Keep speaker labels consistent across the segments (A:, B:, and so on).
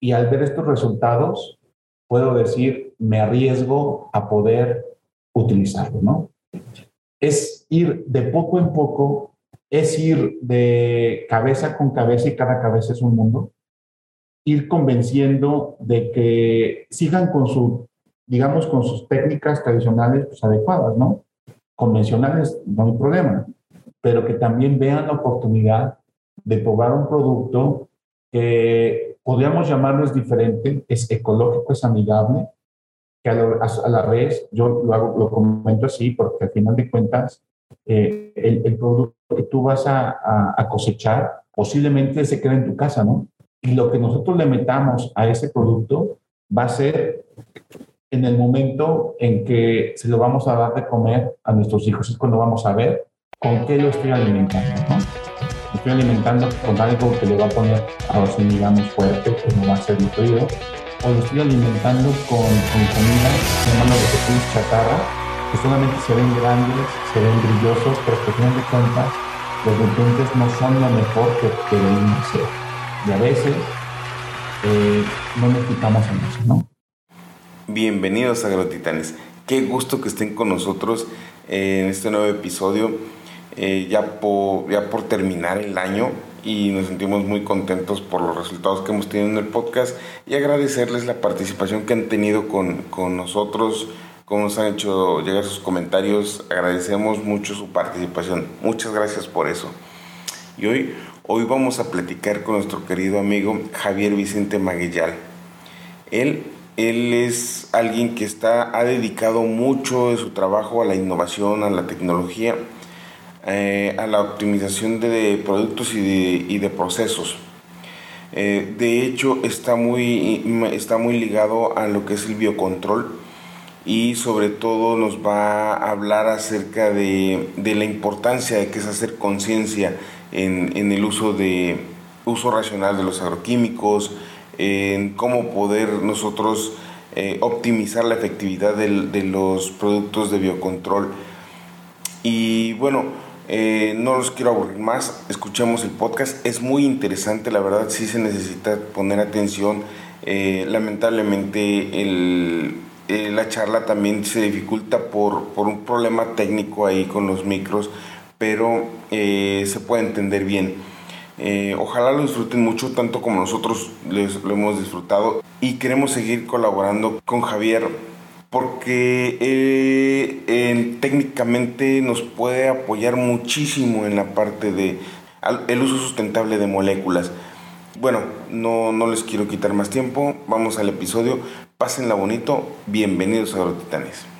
A: y al ver estos resultados, puedo decir, me arriesgo a poder utilizarlo, ¿no? Es ir de poco en poco, es ir de cabeza con cabeza y cada cabeza es un mundo, ir convenciendo de que sigan con su, digamos, con sus técnicas tradicionales pues, adecuadas, ¿no? Convencionales, no hay problema, pero que también vean la oportunidad de probar un producto que podríamos llamarlo es diferente, es ecológico, es amigable, que a, la vez yo lo, hago, lo comento así porque al final de cuentas eh, el, el, producto que tú vas a, a, cosechar posiblemente se queda en tu casa, ¿no? Y lo que nosotros le metamos a ese producto va a ser en el momento en que se lo vamos a dar de comer a nuestros hijos, es cuando vamos a ver con qué lo estoy alimentando, ¿no? Estoy alimentando con algo que le va a poner, a los digamos, fuerte, que no va a ser nutrido, o lo estoy alimentando con, con comida, llamando de pequeños chatarra, que solamente se ven grandes, se ven brillosos, pero que al final de cuentas los nutrientes no son lo mejor que, deben ser. Y a veces eh, no nos quitamos en eso, ¿no?
B: Bienvenidos a Agrotitanes. Qué gusto que estén con nosotros en este nuevo episodio, eh, ya, por, ya por terminar el año y nos sentimos muy contentos por los resultados que hemos tenido en el podcast y agradecerles la participación que han tenido con, con nosotros, cómo nos han hecho llegar sus comentarios. Agradecemos mucho su participación. Muchas gracias por eso. Y hoy, hoy vamos a platicar con nuestro querido amigo Javier Vicente Maguillal. Él, él es alguien que está, ha dedicado mucho de su trabajo a la innovación, a la tecnología eh, a la optimización de productos y de, procesos. Eh, de hecho, está muy, está muy ligado a lo que es el biocontrol y sobre todo nos va a hablar acerca de, la importancia de que es hacer conciencia en, el uso, de, uso racional de los agroquímicos, en cómo poder nosotros eh, optimizar la efectividad de los productos de biocontrol. Y bueno, eh, no los quiero aburrir más, escuchemos el podcast, es muy interesante, la verdad sí se necesita poner atención. Eh, lamentablemente eh, la charla también se dificulta por, por, un problema técnico ahí con los micros, pero se puede entender bien. ojalá lo disfruten mucho, tanto como nosotros les, lo hemos disfrutado y queremos seguir colaborando con Javier porque eh, técnicamente nos puede apoyar muchísimo en la parte de el uso sustentable de moléculas. Bueno, no, no les quiero quitar más tiempo, vamos al episodio, pásenla bonito, bienvenidos a Agrotitanes.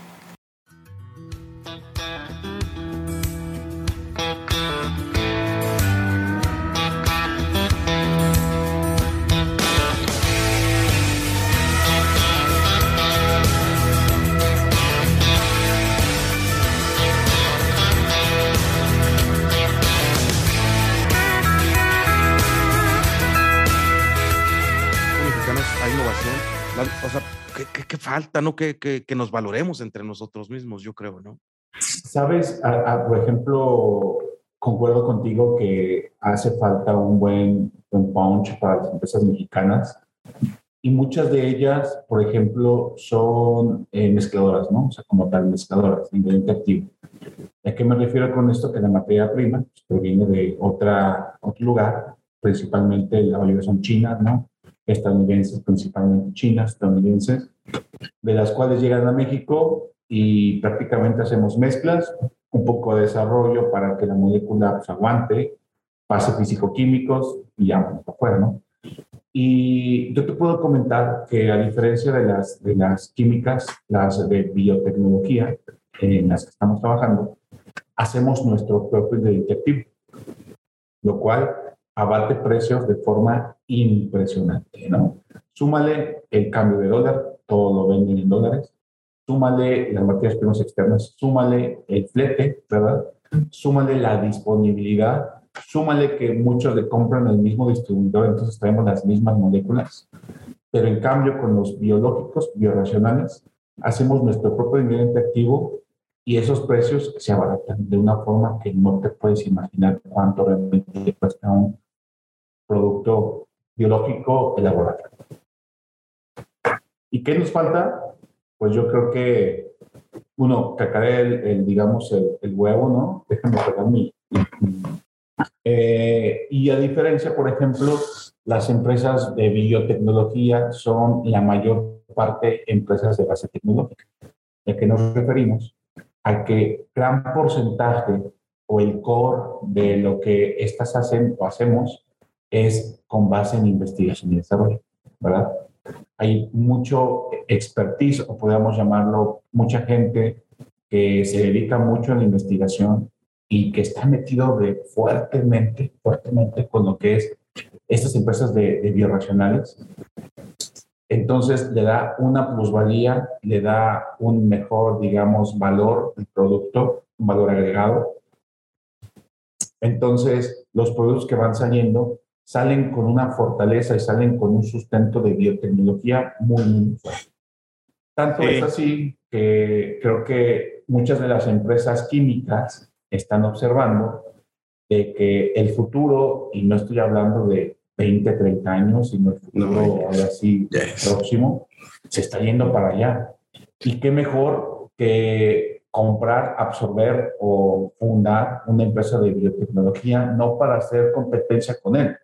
B: Falta, ¿no? Que, que, nos valoremos entre nosotros mismos, yo creo, ¿no?
A: Sabes, por ejemplo, concuerdo contigo que hace falta un buen, buen punch para las empresas mexicanas y muchas de ellas, por ejemplo, son eh, mezcladoras, ¿no? O sea, como tal, mezcladoras, ingrediente activo. ¿A qué me refiero con esto? Que la materia prima pues, proviene de otra, otro lugar, principalmente la mayoría son chinas, ¿no? Estadounidenses, principalmente chinas, estadounidenses, de las cuales llegan a México y prácticamente hacemos mezclas, un poco de desarrollo para que la molécula pues, aguante, pase físico-químicos y ya vamos afuera, ¿no? Y yo te puedo comentar que a diferencia de las, de las químicas, las de biotecnología en las que estamos trabajando, hacemos nuestro propio detectivo, lo cual abate precios de forma impresionante, ¿no? Súmale el cambio de dólar, todo lo venden en dólares. Súmale las materias primas externas, súmale el flete, ¿verdad? Súmale la disponibilidad, súmale que muchos le compran el mismo distribuidor, entonces traemos las mismas moléculas. Pero en cambio, con los biológicos, bioracionales, hacemos nuestro propio ingrediente activo y esos precios se abaratan de una forma que no te puedes imaginar cuánto realmente cuesta un producto biológico elaborado. ¿Y qué nos falta? Pues yo creo que, uno, cacaré el, digamos, el, huevo, ¿no? Déjame pegar mi... Eh, y a diferencia, por ejemplo, las empresas de biotecnología son la mayor parte empresas de base tecnológica. ¿A qué nos referimos? A que gran porcentaje o el core de lo que estas hacen o hacemos es con base en investigación y desarrollo, ¿verdad? Hay mucho expertise, o podríamos llamarlo, mucha gente que se dedica mucho a la investigación y que está metido de fuertemente, fuertemente con lo que es estas empresas de, de bioracionales. Entonces le da una plusvalía, le da un mejor, digamos, valor al producto, un valor agregado. Entonces, los productos que van saliendo salen con una fortaleza y salen con un sustento de biotecnología muy, muy fuerte. Tanto es así que creo que muchas de las empresas químicas están observando de que el futuro, y no estoy hablando de 20, 30 años, sino el futuro ahora sí próximo, se está yendo para allá. Y qué mejor que comprar, absorber o fundar una empresa de biotecnología, no para hacer competencia con él,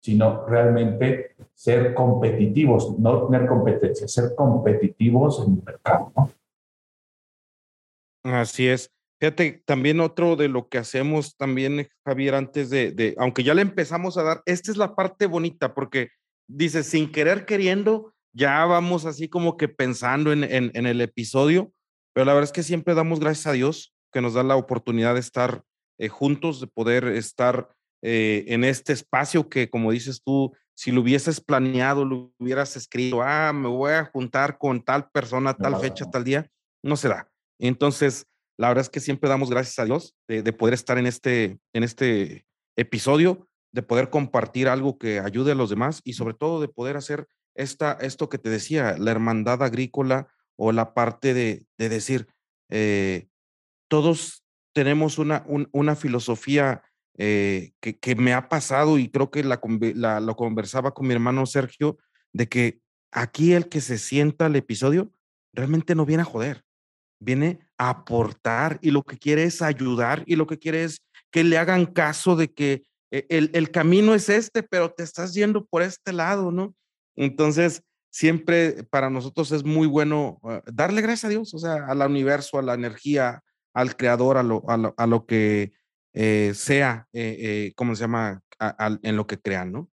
A: sino realmente ser competitivos, no tener competencia, ser competitivos en el mercado.
C: Así es. Fíjate, también otro de lo que hacemos también, Javier, antes de, de, aunque ya le empezamos a dar, esta es la parte bonita, porque dice, sin querer queriendo, ya vamos así como que pensando en, en, en el episodio, pero la verdad es que siempre damos gracias a Dios que nos da la oportunidad de estar eh, juntos, de poder estar eh, en este espacio que, como dices tú, si lo hubieses planeado, lo hubieras escrito, ah, me voy a juntar con tal persona, tal fecha, tal día, no se da. Entonces, la verdad es que siempre damos gracias a Dios de, poder estar en este, en este episodio, de poder compartir algo que ayude a los demás y sobre todo de poder hacer esta, esto que te decía, la hermandad agrícola o la parte de, de decir, eh, todos tenemos una, una filosofía eh, que, me ha pasado y creo que la, lo conversaba con mi hermano Sergio, de que aquí el que se sienta al episodio realmente no viene a joder, viene a aportar y lo que quiere es ayudar y lo que quiere es que le hagan caso de que eh, el, el camino es este, pero te estás yendo por este lado, ¿no? Entonces, siempre para nosotros es muy bueno ah, darle gracias a Dios, o sea, al universo, a la energía, al creador, a lo, a lo que eh, sea, eh, eh, ¿cómo se llama?, en lo que crean, ¿no?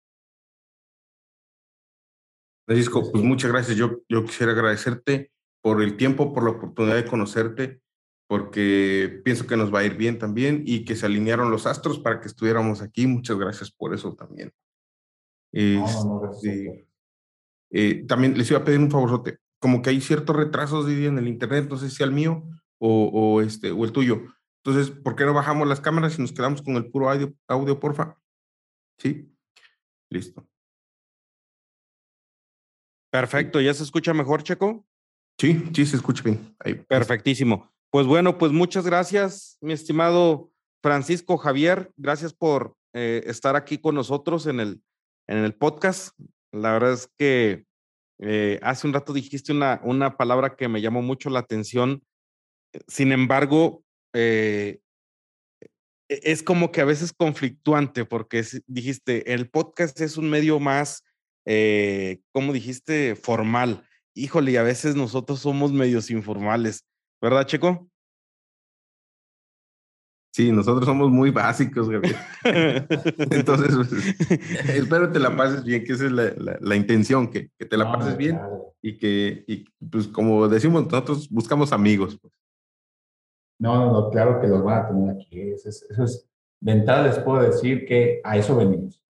D: Francisco, pues muchas gracias. Yo, yo quisiera agradecerte por el tiempo, por la oportunidad de conocerte, porque pienso que nos va a ir bien también y que se alinearon los astros para que estuviéramos aquí. Muchas gracias por eso también. Este, también les iba a pedir un favorzote. Como que hay ciertos retrasos de en el internet, no sé si al mío o, o, este, o el tuyo. Entonces, ¿por qué no bajamos las cámaras y nos quedamos con el puro audio, audio porfa? Sí, listo.
C: Perfecto, ¿ya se escucha mejor, Checo?
D: Sí, sí, se escucha bien. Ahí.
C: Perfectísimo. Pues bueno, pues muchas gracias, mi estimado Francisco Javier. Gracias por eh, estar aquí con nosotros en el, en el podcast. La verdad es que eh, hace un rato dijiste una, una palabra que me llamó mucho la atención. Sin embargo, eh, e, es como que a veces conflictuante porque dijiste, el podcast es un medio más, eh, como dijiste, formal. Híjole, y a veces nosotros somos medios informales, ¿verdad, Checo?
D: Sí, nosotros somos muy básicos, Gabriel. Entonces, pues, espero te la pases bien, que esa es la, intención, que, te la pases bien y que, y, pues como decimos, nosotros buscamos amigos. Pues.
A: No, no, no, claro que los van a tener aquí. Eso es, eso es de entrada les puedo decir que a eso venimos.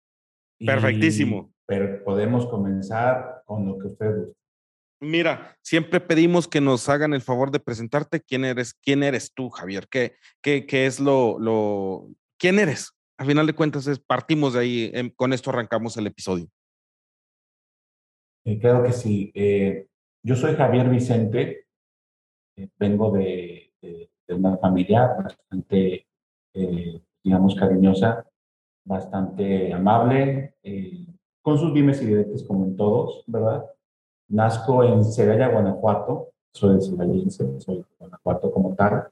C: Perfectísimo.
A: Pero podemos comenzar con lo que ustedes gusten.
C: Mira, siempre pedimos que nos hagan el favor de presentarte quién eres, quién eres tú, Javier, qué, qué, qué es lo, lo, quién eres. Al final de cuentas, es, partimos de ahí, em, con esto arrancamos el episodio.
A: Eh, claro que sí. Eh, yo soy Javier Vicente, eh, vengo de, de una familia bastante, eh, digamos, cariñosa, bastante amable, eh, con sus dimes y diretes como en todos, ¿verdad? Nazco en Celaya, Guanajuato, soy de Celaya, soy de Guanajuato como tal,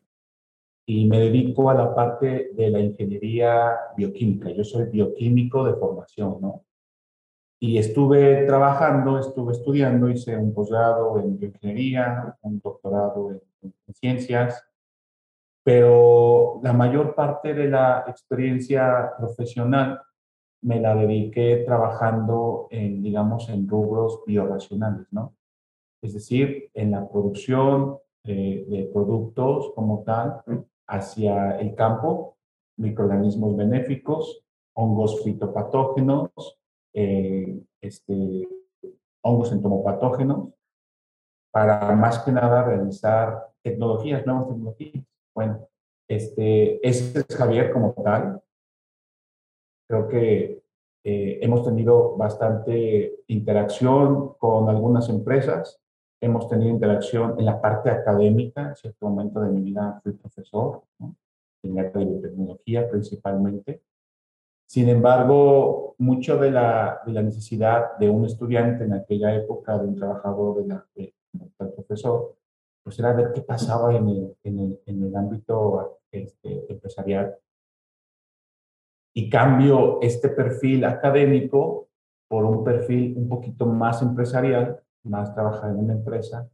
A: y me dedico a la parte de la ingeniería bioquímica. Yo soy bioquímico de formación, ¿no? Y estuve trabajando, estuve estudiando, hice un posgrado en bioingeniería, un doctorado en, en ciencias, pero la mayor parte de la experiencia profesional me la dediqué trabajando en, digamos, en rubros bioracionales, ¿no? Es decir, en la producción eh, de productos como tal hacia el campo, microorganismos benéficos, hongos fitopatógenos, eh, este, hongos entomopatógenos, para más que nada realizar tecnologías, nuevas tecnologías. Bueno, este, ese es Javier como tal, Creo que eh, hemos tenido bastante interacción con algunas empresas, hemos tenido interacción en la parte académica, en cierto momento de mi vida fui profesor, en la de biotecnología principalmente. Sin embargo, mucho de la, de la, necesidad de un estudiante en aquella época, de un trabajador de la, de, profesor, pues era ver qué pasaba en el, en el, en el ámbito este, empresarial y cambio este perfil académico por un perfil un poquito más empresarial, más trabajar en una empresa.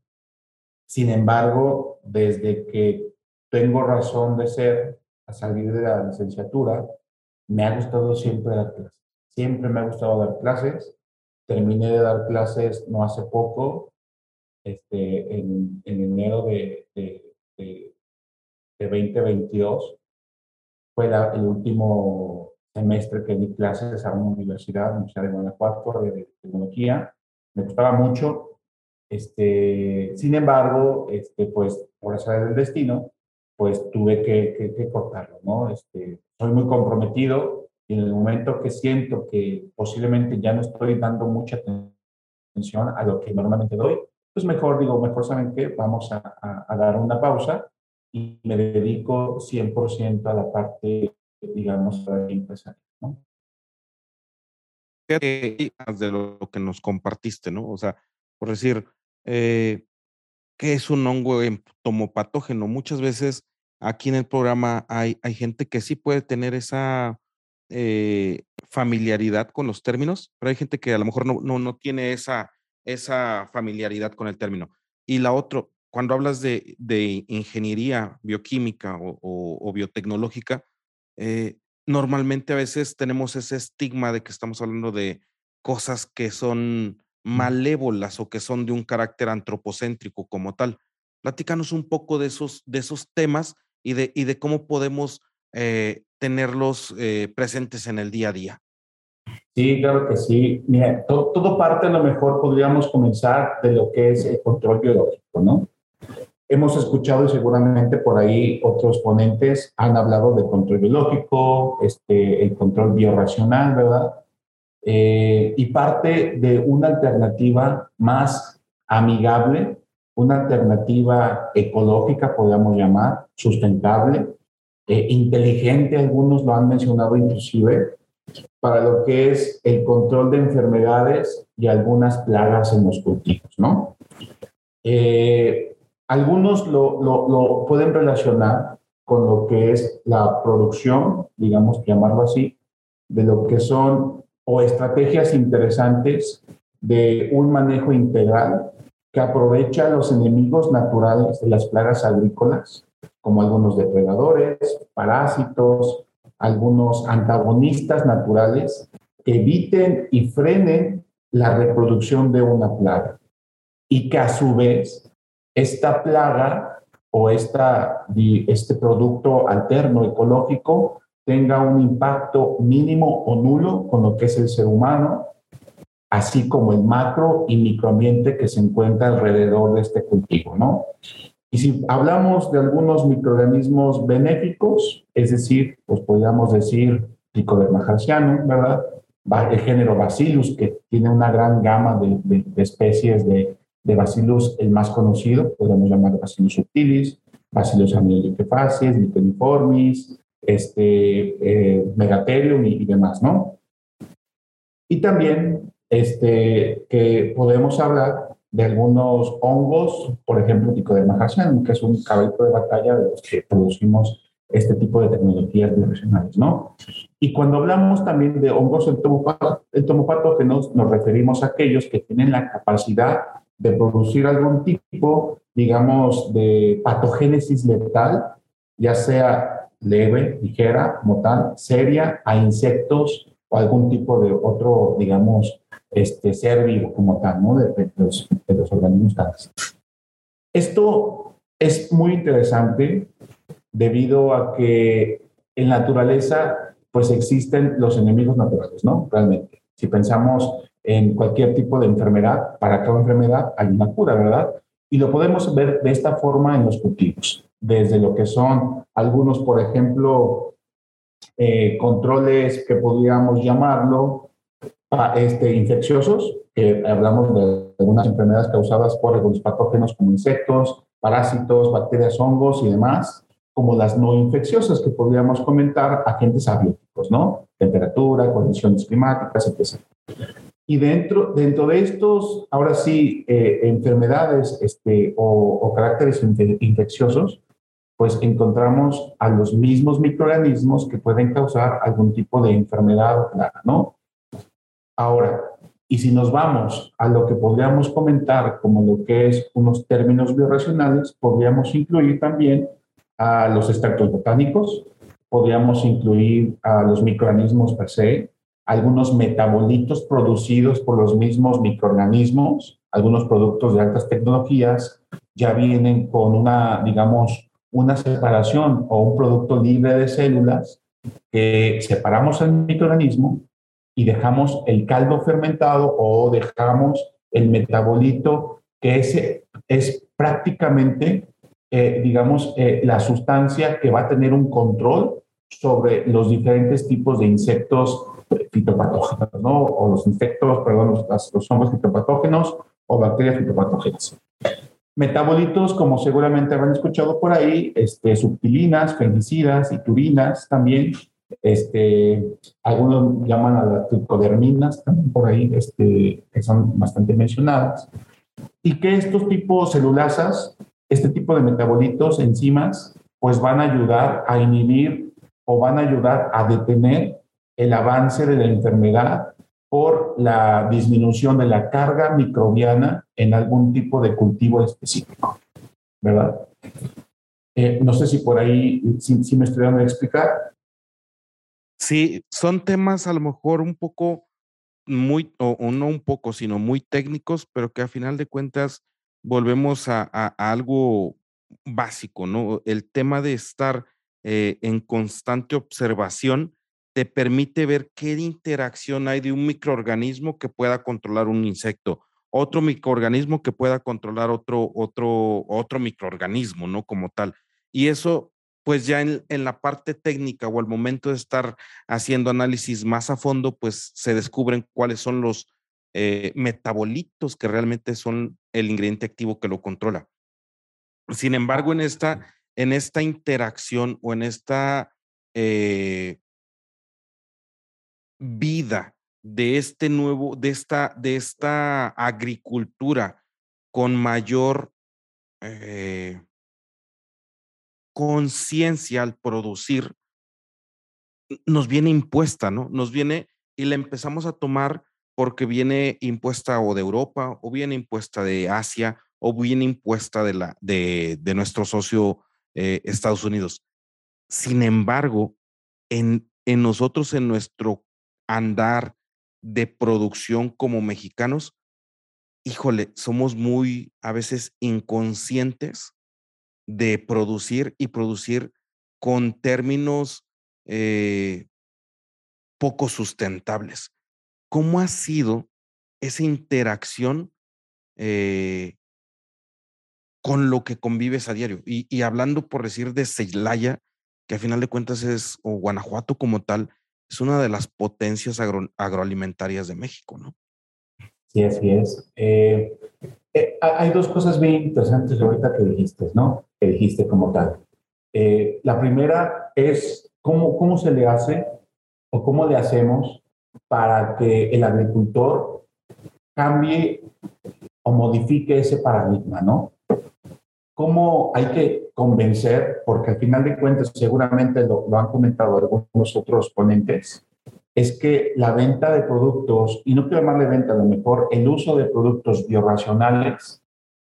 A: Sin embargo, desde que tengo razón de ser, a salir de la licenciatura, me ha gustado siempre dar clases. Siempre me ha gustado dar clases. Terminé de dar clases no hace poco, este, en, en enero de, de, de, 2022. Fue el último semestre que di clases a una universidad, la Universidad de Guanajuato, de tecnología. Me gustaba mucho. Este, sin embargo, este, pues por hacer del destino, pues tuve que, que, cortarlo, ¿no? Este, soy muy comprometido y en el momento que siento que posiblemente ya no estoy dando mucha atención a lo que normalmente doy, pues mejor digo, mejor saben que vamos a, dar una pausa y me dedico 100% a la parte digamos, empresario. ¿no?
C: De lo que nos compartiste, ¿no? O sea, por decir, eh, ¿qué es un hongo entomopatógeno? Muchas veces aquí en el programa hay, hay gente que sí puede tener esa eh, familiaridad con los términos, pero hay gente que a lo mejor no, no, no tiene esa, esa familiaridad con el término. Y la otra, cuando hablas de, de ingeniería bioquímica o, o biotecnológica, eh, normalmente a veces tenemos ese estigma de que estamos hablando de cosas que son malévolas o que son de un carácter antropocéntrico como tal. Platícanos un poco de esos, de esos temas y de, y de cómo podemos eh, tenerlos eh, presentes en el día a día.
A: Sí, claro que sí. Mira, todo, parte a lo mejor podríamos comenzar de lo que es el control biológico, ¿no? Hemos escuchado y seguramente por ahí otros ponentes han hablado de control biológico, este, el control biorracional, ¿verdad? Eh, y parte de una alternativa más amigable, una alternativa ecológica, podríamos llamar, sustentable, eh, inteligente, algunos lo han mencionado inclusive, para lo que es el control de enfermedades y algunas plagas en los cultivos, ¿no? Eh, algunos lo, lo, pueden relacionar con lo que es la producción, digamos, llamarlo así, de lo que son o estrategias interesantes de un manejo integral que aprovecha los enemigos naturales de las plagas agrícolas, como algunos depredadores, parásitos, algunos antagonistas naturales, que eviten y frenen la reproducción de una plaga y que a su vez esta plaga o esta, este producto alterno ecológico tenga un impacto mínimo o nulo con lo que es el ser humano, así como el macro y microambiente que se encuentra alrededor de este cultivo, ¿no? Y si hablamos de algunos microorganismos benéficos, es decir, pues podríamos decir Trichoderma ¿verdad? El género Bacillus, que tiene una gran gama de, especies de, de Bacillus, el más conocido, podemos llamar Bacillus subtilis, Bacillus ameloidefacies, Myconiformis, este, eh, Megatherium y, demás, ¿no? Y también este, que podemos hablar de algunos hongos, por ejemplo, Ticoderma que es un caballito de batalla de los que producimos este tipo de tecnologías bioregionales, ¿no? Y cuando hablamos también de hongos entomopatógenos, nos referimos a aquellos que tienen la capacidad de producir algún tipo, digamos, de patogénesis letal, ya sea leve, ligera, mortal, seria, a insectos o algún tipo de otro, digamos, este, ser vivo como tal, ¿no? De, los, de los organismos tales. Esto es muy interesante debido a que en naturaleza pues existen los enemigos naturales, ¿no? Realmente. Si pensamos en cualquier tipo de enfermedad, para cada enfermedad hay una cura, ¿verdad? Y lo podemos ver de esta forma en los cultivos, desde lo que son algunos, por ejemplo, eh, controles que podríamos llamarlo este, infecciosos, que hablamos de algunas enfermedades causadas por algunos patógenos como insectos, parásitos, bacterias, hongos y demás, como las no infecciosas que podríamos comentar agentes abióticos, ¿no? Temperatura, condiciones climáticas, etc. Y dentro, dentro de estos, ahora sí, eh, enfermedades este, o, o caracteres infecciosos, pues encontramos a los mismos microorganismos que pueden causar algún tipo de enfermedad o ¿no? Ahora, y si nos vamos a lo que podríamos comentar como lo que es unos términos bioracionales, podríamos incluir también a los extractos botánicos, podríamos incluir a los microorganismos per se, algunos metabolitos producidos por los mismos microorganismos, algunos productos de altas tecnologías ya vienen con una, digamos, una separación o un producto libre de células que separamos el microorganismo y dejamos el caldo fermentado o dejamos el metabolito que ese es prácticamente, eh, digamos, eh, la sustancia que va a tener un control sobre los diferentes tipos de insectos fitopatógenos, ¿no? O los insectos, perdón, los, los hongos fitopatógenos o bacterias fitopatógenas. Metabolitos, como seguramente habrán escuchado por ahí, este, subtilinas, fungicidas y turinas también, este, algunos llaman a las tricoderminas también por ahí, este, que son bastante mencionadas. Y que estos tipos celulasas, este tipo de metabolitos, enzimas, pues van a ayudar a inhibir o van a ayudar a detener el avance de la enfermedad por la disminución de la carga microbiana en algún tipo de cultivo específico, ¿verdad? Eh, no sé si por ahí, si, si me estoy dando a explicar.
C: Sí, son temas a lo mejor un poco muy, o, no un poco, sino muy técnicos, pero que a final de cuentas volvemos a, algo básico, ¿no? El tema de estar eh, en constante observación te permite ver qué interacción hay de un microorganismo que pueda controlar un insecto, otro microorganismo que pueda controlar otro, otro, otro microorganismo, ¿no? Como tal. Y eso pues ya en, la parte técnica o al momento de estar haciendo análisis más a fondo, pues se descubren cuáles son los eh, metabolitos que realmente son el ingrediente activo que lo controla. Sin embargo, en esta, en esta interacción o en esta eh, vida de este nuevo, de esta, de esta agricultura con mayor eh, conciencia al producir nos viene impuesta, ¿no? Nos viene y la empezamos a tomar porque viene impuesta o de Europa, o viene impuesta de Asia, o viene impuesta de, la, de, de nuestro socio eh, Estados Unidos. Sin embargo, en, en nosotros, en nuestro andar de producción como mexicanos, híjole, somos muy a veces inconscientes de producir y producir con términos eh, poco sustentables. ¿Cómo ha sido esa interacción eh, con lo que convives a diario? Y, hablando por decir de Celaya, que a final de cuentas es, o Guanajuato como tal, es una de las potencias agroalimentarias de México, ¿no?
A: Sí, así es. Eh, eh, hay dos cosas bien interesantes ahorita que dijiste, ¿no? Que dijiste como tal. Eh, la primera es cómo, cómo se le hace o cómo le hacemos para que el agricultor cambie o modifique ese paradigma, ¿no? ¿Cómo hay que convencer? Porque al final de cuentas, seguramente lo, lo han comentado algunos otros ponentes, es que la venta de productos, y no quiero llamarle venta, a lo mejor el uso de productos biorracionales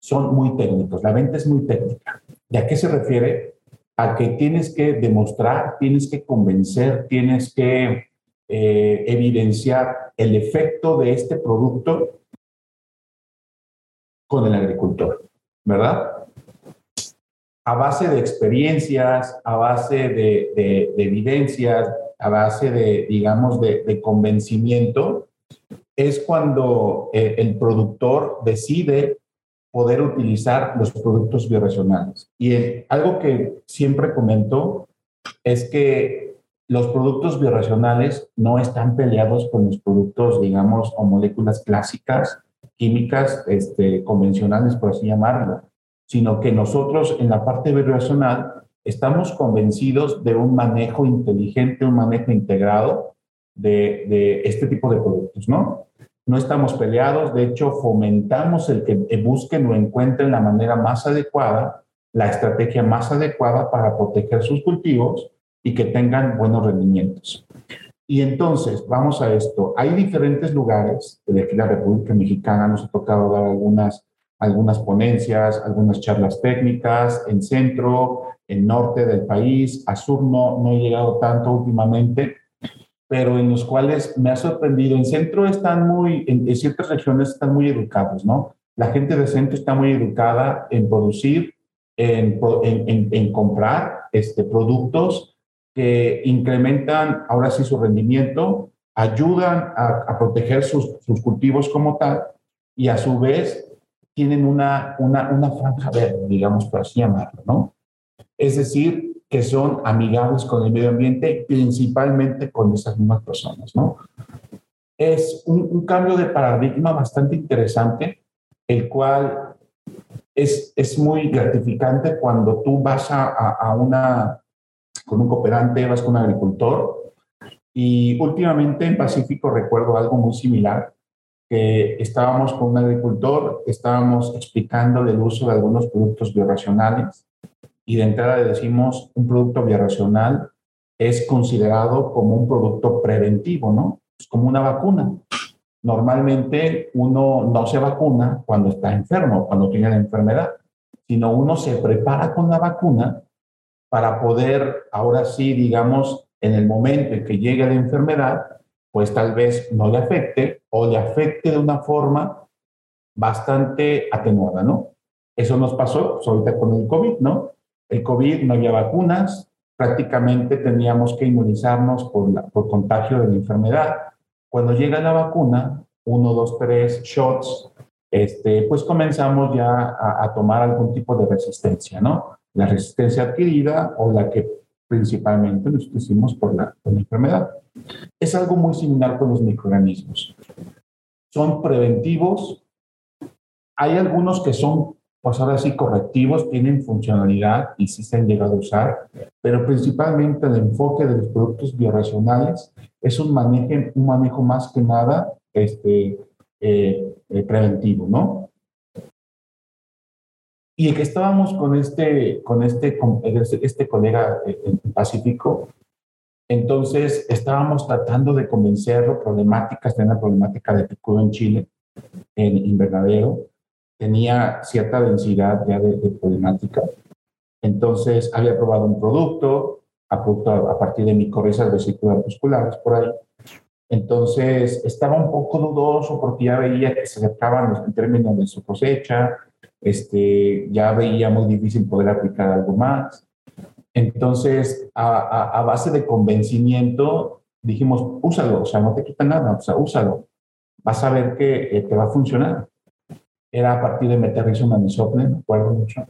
A: son muy técnicos. La venta es muy técnica. ¿Y a qué se refiere? A que tienes que demostrar, tienes que convencer, tienes que eh, evidenciar el efecto de este producto con el agricultor, ¿verdad? A base de experiencias, a base de, evidencias, a base de, digamos, de, convencimiento, es cuando eh, el productor decide poder utilizar los productos bioregionales. Y algo que siempre comento es que los productos bioregionales no están peleados con los productos, digamos, o moléculas clásicas, químicas, este, convencionales, por así llamarlo, sino que nosotros en la parte bioregional estamos convencidos de un manejo inteligente, un manejo integrado de, de este tipo de productos, ¿no? No estamos peleados, de hecho fomentamos el que busquen o encuentren la manera más adecuada, la estrategia más adecuada para proteger sus cultivos y que tengan buenos rendimientos. Y entonces, vamos a esto. Hay diferentes lugares de aquí la República Mexicana, nos ha tocado dar algunas, algunas ponencias, algunas charlas técnicas en centro, en norte del país, a sur no, no he llegado tanto últimamente, pero en los cuales me ha sorprendido. En centro están muy, en, ciertas regiones están muy educados, ¿no? La gente de centro está muy educada en producir, en, en, en comprar este, productos que incrementan ahora sí su rendimiento, ayudan a, proteger sus, cultivos como tal y a su vez tienen una, una, una franja verde, digamos por así llamarlo, ¿no? Es decir, que son amigables con el medio ambiente, principalmente con esas mismas personas. Es un, cambio de paradigma bastante interesante, el cual es, es muy gratificante cuando tú vas a, una con un cooperante, vas con un agricultor. Y últimamente en Pacífico recuerdo algo muy similar, que estábamos con un agricultor, estábamos explicándole el uso de algunos productos biorracionales y de entrada le decimos un producto biorracional es considerado como un producto preventivo, ¿no? Es como una vacuna. Normalmente uno no se vacuna cuando está enfermo, cuando tiene la enfermedad, sino uno se prepara con la vacuna para poder, ahora sí, digamos, en el momento en que llegue la enfermedad, pues tal vez no le afecte o le afecte de una forma bastante atenuada, ¿no? Eso nos pasó pues, ahorita con el COVID, ¿no? El COVID no había vacunas, prácticamente teníamos que inmunizarnos por, la, por contagio de la enfermedad. Cuando llega la vacuna, uno, dos, tres shots, este, pues comenzamos ya a, tomar algún tipo de resistencia, ¿no? la resistencia adquirida o la que principalmente nos hicimos por la, enfermedad. Es algo muy similar con los microorganismos. Son preventivos. Hay algunos que son, pues ahora sí, correctivos, tienen funcionalidad y sí se han llegado a usar, pero principalmente el enfoque de los productos bioracionales es un manejo, un manejo más que nada este, eh, eh, preventivo, ¿no? Y que estábamos con este, con este, este, este colega en Pacífico, entonces estábamos tratando de convencerlo, problemáticas, tenía una problemática de picudo en Chile, en invernadero, tenía cierta densidad ya de, problemática. Entonces había probado un producto, a, a partir de micorrizas vesiculares musculares por ahí. Entonces estaba un poco dudoso porque ya veía que se acercaban los términos de su cosecha, este, ya veía muy difícil poder aplicar algo más. Entonces, a, base de convencimiento, dijimos, úsalo, o sea, no te quita nada, o sea, úsalo. Vas a ver que eh, te va a funcionar. Era a partir de meter una misople, me acuerdo mucho.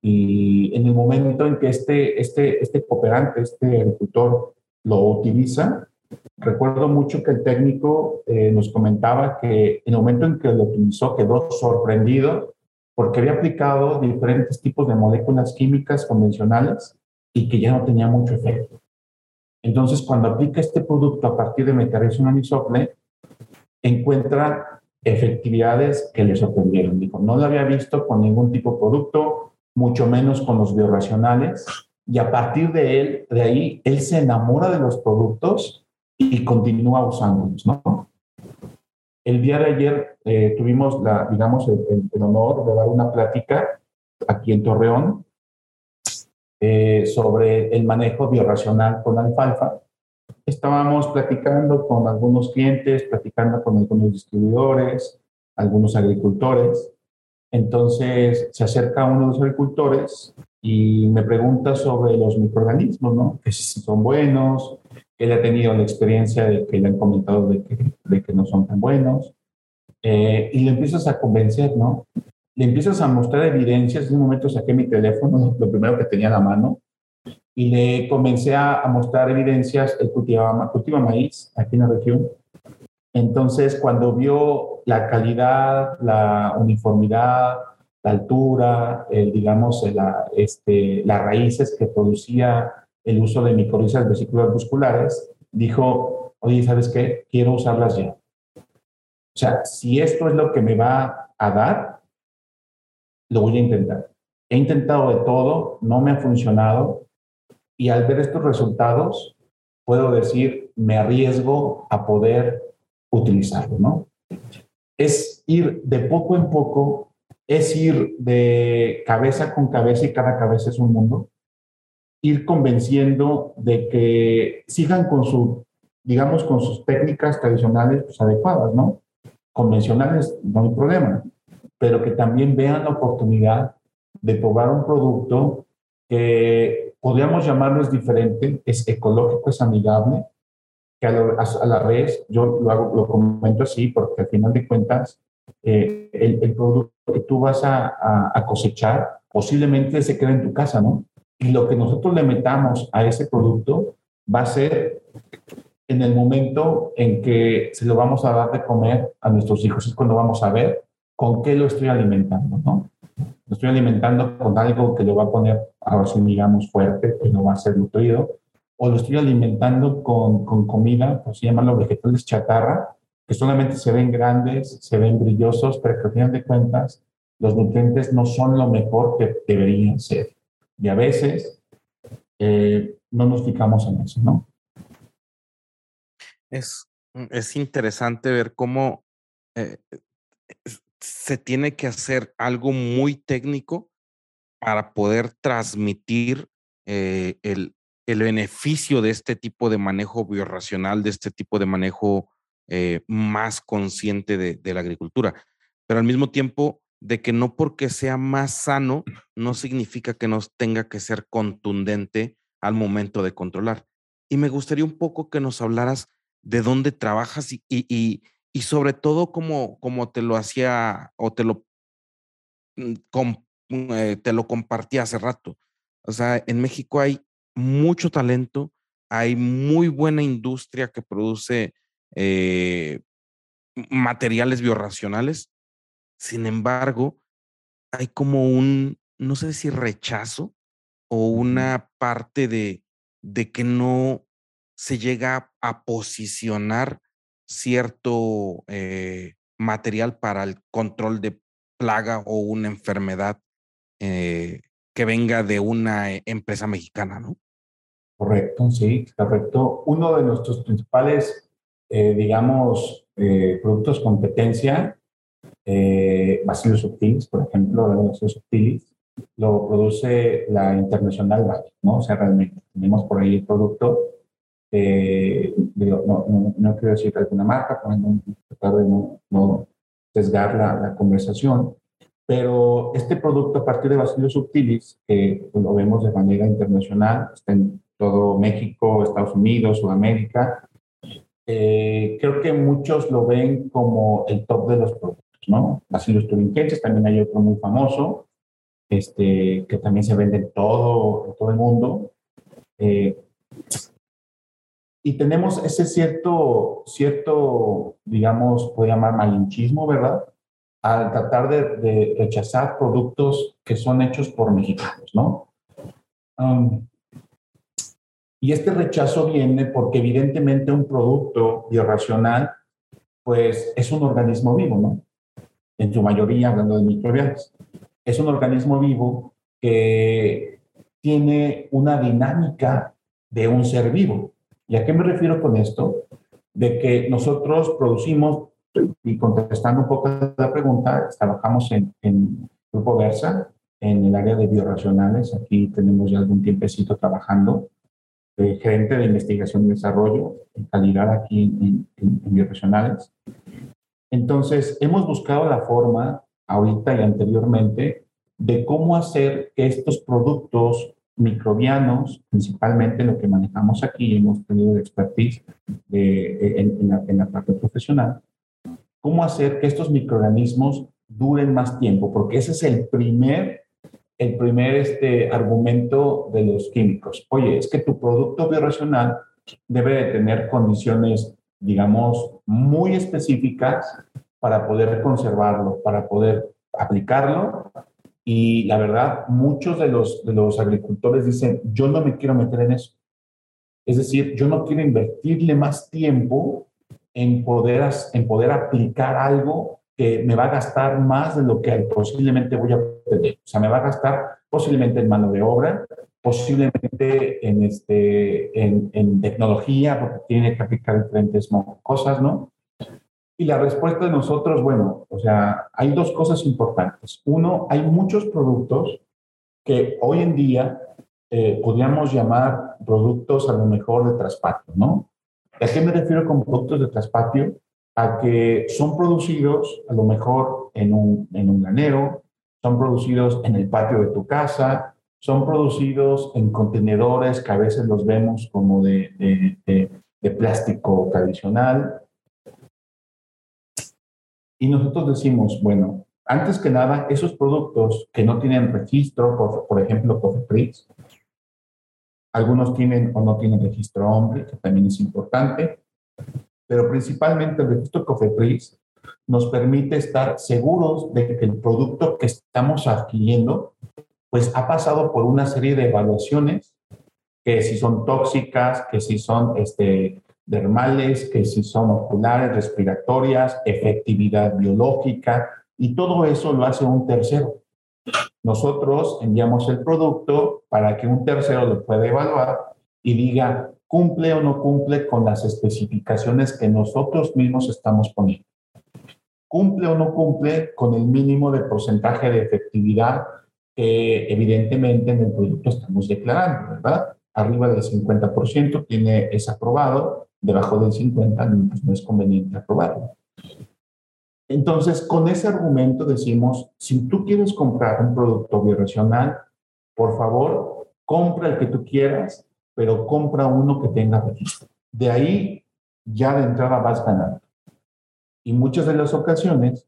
A: Y en el momento en que este, este, este cooperante, este agricultor, lo utiliza, recuerdo mucho que el técnico eh, nos comentaba que en el momento en que lo utilizó quedó sorprendido porque había aplicado diferentes tipos de moléculas químicas convencionales y que ya no tenía mucho efecto. Entonces, cuando aplica este producto a partir de metarezona anisople, encuentra efectividades que le sorprendieron. Dijo, no lo había visto con ningún tipo de producto, mucho menos con los biorracionales. Y a partir de él, de ahí, él se enamora de los productos y continúa usándolos, ¿no? El día de ayer eh, tuvimos, la, digamos, el, honor de dar una plática aquí en Torreón eh, sobre el manejo biorracional con alfalfa. Estábamos platicando con algunos clientes, platicando con algunos distribuidores, algunos agricultores. Entonces se acerca uno de los agricultores y me pregunta sobre los microorganismos, ¿no? Que si son buenos, él ha tenido la experiencia de que le han comentado de que, no son tan buenos. Eh, y le empiezas a convencer, ¿no? Le empiezas a mostrar evidencias. En un momento saqué mi teléfono, lo primero que tenía a la mano, y le comencé a, mostrar evidencias. Él cultiva, cultiva maíz aquí en la región. Entonces, cuando vio la calidad, la uniformidad, la altura, digamos, la, este, las raíces que producía el uso de micorrizas vesículas musculares, dijo, oye, ¿sabes qué? Quiero usarlas ya. O sea, si esto es lo que me va a dar, lo voy a intentar. He intentado de todo, no me ha funcionado y al ver estos resultados, puedo decir, me arriesgo a poder utilizarlo, ¿no? Es ir de poco en poco, es ir de cabeza con cabeza y cada cabeza es un mundo, ir convenciendo de que sigan con su, digamos, con sus técnicas tradicionales pues, adecuadas, ¿no? Convencionales, no hay problema, pero que también vean la oportunidad de probar un producto que podríamos llamarlo diferente, es ecológico, es amigable, que a, la vez, yo lo, hago, lo comento así, porque al final de cuentas, eh, el, el, producto que tú vas a, a, cosechar posiblemente se quede en tu casa, ¿no? y lo que nosotros le metamos a ese producto va a ser en el momento en que se lo vamos a dar de comer a nuestros hijos. Es cuando vamos a ver con qué lo estoy alimentando, ¿no? Lo estoy alimentando con algo que lo va a poner, ahora sí digamos, fuerte, pues no va a ser nutrido, o lo estoy alimentando con, con comida, pues se llaman los vegetales chatarra, que solamente se ven grandes, se ven brillosos, pero que al final de cuentas los nutrientes no son lo mejor que deberían ser. Y a veces eh, no nos fijamos en eso, ¿no?
C: Es, es interesante ver cómo eh, se tiene que hacer algo muy técnico para poder transmitir eh, el, el, beneficio de este tipo de manejo biorracional, de este tipo de manejo más consciente de, la agricultura. Pero al mismo tiempo, de que no porque sea más sano, no significa que nos tenga que ser contundente al momento de controlar. Y me gustaría un poco que nos hablaras de dónde trabajas y, sobre todo cómo, cómo, te lo hacía o te lo, mm, mm, eh, te lo compartí hace rato. O sea, en México hay mucho talento, hay muy buena industria que produce eh, materiales biorracionales, sin embargo, hay como un, no sé si rechazo o una parte de, de que no se llega a posicionar cierto eh, material para el control de plaga o una enfermedad eh, que venga de una eh, empresa mexicana, ¿no?
A: Correcto, sí, correcto. Uno de nuestros principales, digamos, productos competencia Bacillus subtilis, por ejemplo, Bacillus subtilis, lo produce la Internacional Valle, ¿no? O sea, realmente tenemos por ahí el producto, eh, no, no, quiero decir alguna marca para no, tratar de no, sesgar la, la, conversación, pero este producto a partir de Bacillus subtilis, que lo vemos de manera internacional, está en todo México, Estados Unidos, Sudamérica, eh, creo que muchos lo ven como el top de los productos. ¿no? Bacillus thuringiensis, también hay otro muy famoso, este, que también se vende en todo, todo el mundo. Eh, y tenemos ese cierto, cierto, digamos, puede llamar malinchismo, ¿verdad? Al tratar de, rechazar productos que son hechos por mexicanos, ¿no? Um, y este rechazo viene porque evidentemente un producto biorracional pues es un organismo vivo, ¿no? En su mayoría, hablando de microbiales. Es un organismo vivo que tiene una dinámica de un ser vivo. ¿Y a qué me refiero con esto? De que nosotros producimos, y contestando un poco la pregunta, trabajamos en, en Grupo Versa, en el área de bioracionales. Aquí tenemos ya algún tiempecito trabajando. gerente de investigación y desarrollo en calidad aquí en, en, en. Entonces, hemos buscado la forma, ahorita y anteriormente, de cómo hacer que estos productos microbianos, principalmente lo que manejamos aquí, hemos tenido expertise en, la, en, la, parte profesional, cómo hacer que estos microorganismos duren más tiempo, porque ese es el primer, el primer este, argumento de los químicos. Oye, es que tu producto bioracional debe de tener condiciones, digamos, muy específicas para poder conservarlo, para poder aplicarlo y la verdad, muchos de los, de los agricultores dicen, yo no me quiero meter en eso. Es decir, yo no quiero invertirle más tiempo en poder, en poder aplicar algo que me va a gastar más de lo que posiblemente voy a tener. O sea, me va a gastar posiblemente en mano de obra, posiblemente en, este, en, en tecnología, porque tiene que aplicar diferentes cosas, ¿no? Y la respuesta de nosotros, bueno, o sea, hay dos cosas importantes. Uno, hay muchos productos que hoy en día eh, podríamos llamar productos a lo mejor de traspatio, ¿no? ¿A qué me refiero con productos de traspatio? A que son producidos a lo mejor en un, en un granero, son producidos en el patio de tu casa, son producidos en contenedores que a veces los vemos como de, de, plástico tradicional, y nosotros decimos, bueno, antes que nada, esos productos que no tienen registro, por, por ejemplo, Cofepris, algunos tienen o no tienen registro hombre, que también es importante, pero principalmente el registro Cofepris nos permite estar seguros de que el producto que estamos adquiriendo, pues ha pasado por una serie de evaluaciones, que si son tóxicas, que si son este, dermales, que si son oculares, respiratorias, efectividad biológica, y todo eso lo hace un tercero. Nosotros enviamos el producto para que un tercero lo pueda evaluar y diga, cumple o no cumple con las especificaciones que nosotros mismos estamos poniendo. Cumple o no cumple con el mínimo de porcentaje de efectividad que evidentemente en el producto estamos declarando, ¿verdad? Arriba del 50% tiene, es aprobado debajo del 50 pues no es conveniente aprobarlo. Entonces, con ese argumento decimos, si tú quieres comprar un producto bioracional, por favor, compra el que tú quieras, pero compra uno que tenga registro. De ahí ya de entrada vas ganando. Y muchas de las ocasiones,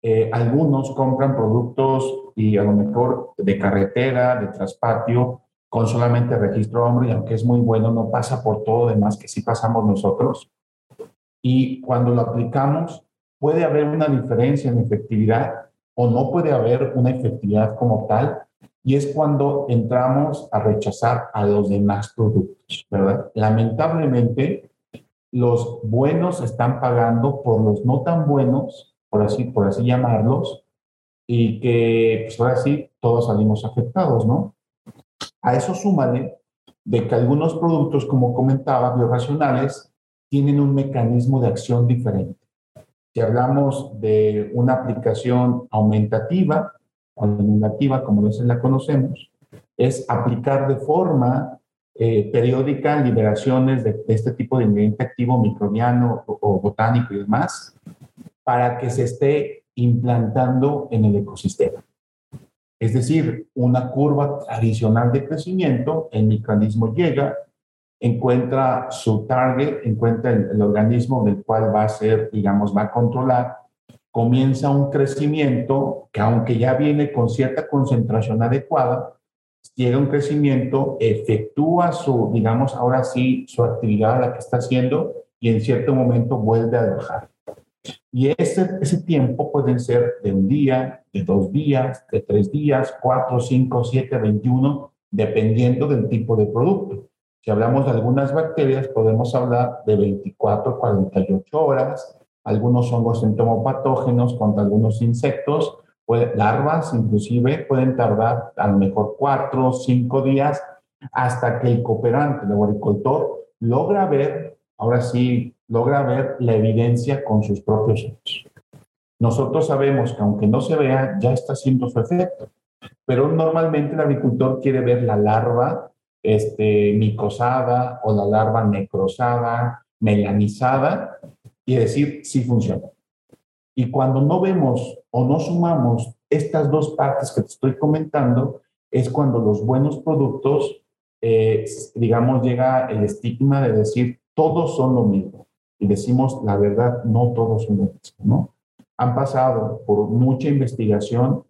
A: eh, algunos compran productos y a lo mejor de carretera, de traspatio, con solamente registro hombre, y aunque es muy bueno, no pasa por todo demás que sí pasamos nosotros. Y cuando lo aplicamos, puede haber una diferencia en efectividad o no puede haber una efectividad como tal, y es cuando entramos a rechazar a los demás productos, ¿verdad? Lamentablemente, los buenos están pagando por los no tan buenos, por así, por así llamarlos, y que pues ahora sí todos salimos afectados, ¿no? A eso súmale de que algunos productos, como comentaba, bioracionales, tienen un mecanismo de acción diferente. Si hablamos de una aplicación aumentativa o negativa, como a veces la conocemos, es aplicar de forma eh, periódica liberaciones de, este tipo de ingrediente activo microbiano o botánico y demás, para que se esté implantando en el ecosistema. Es decir, una curva tradicional de crecimiento, el microorganismo llega, encuentra su target, encuentra el, organismo del cual va a ser, digamos, va a controlar, comienza un crecimiento que aunque ya viene con cierta concentración adecuada, llega un crecimiento, efectúa su, digamos, ahora sí, su actividad, la que está haciendo, y en cierto momento vuelve a bajar. Y ese, ese tiempo pueden ser de un día, de dos días, de tres días, cuatro, cinco, siete, veintiuno, dependiendo del tipo de producto. Si hablamos de algunas bacterias, podemos hablar de 24, 48 horas, algunos hongos entomopatógenos contra algunos insectos, larvas inclusive pueden tardar a lo mejor cuatro o cinco días hasta que el cooperante, el agricultor, logra ver, ahora sí, logra ver la evidencia con sus propios ojos. Nosotros sabemos que aunque no se vea, ya está haciendo su efecto, pero normalmente el agricultor quiere ver la larva este, micosada o la larva necrosada, melanizada y decir si funciona. Y cuando no vemos o no sumamos estas dos partes que te estoy comentando, es cuando los buenos productos, eh, digamos, llega el estigma de decir todos son lo mismo. Y decimos la verdad, no todos son lo mismo, ¿no? Han pasado por mucha investigación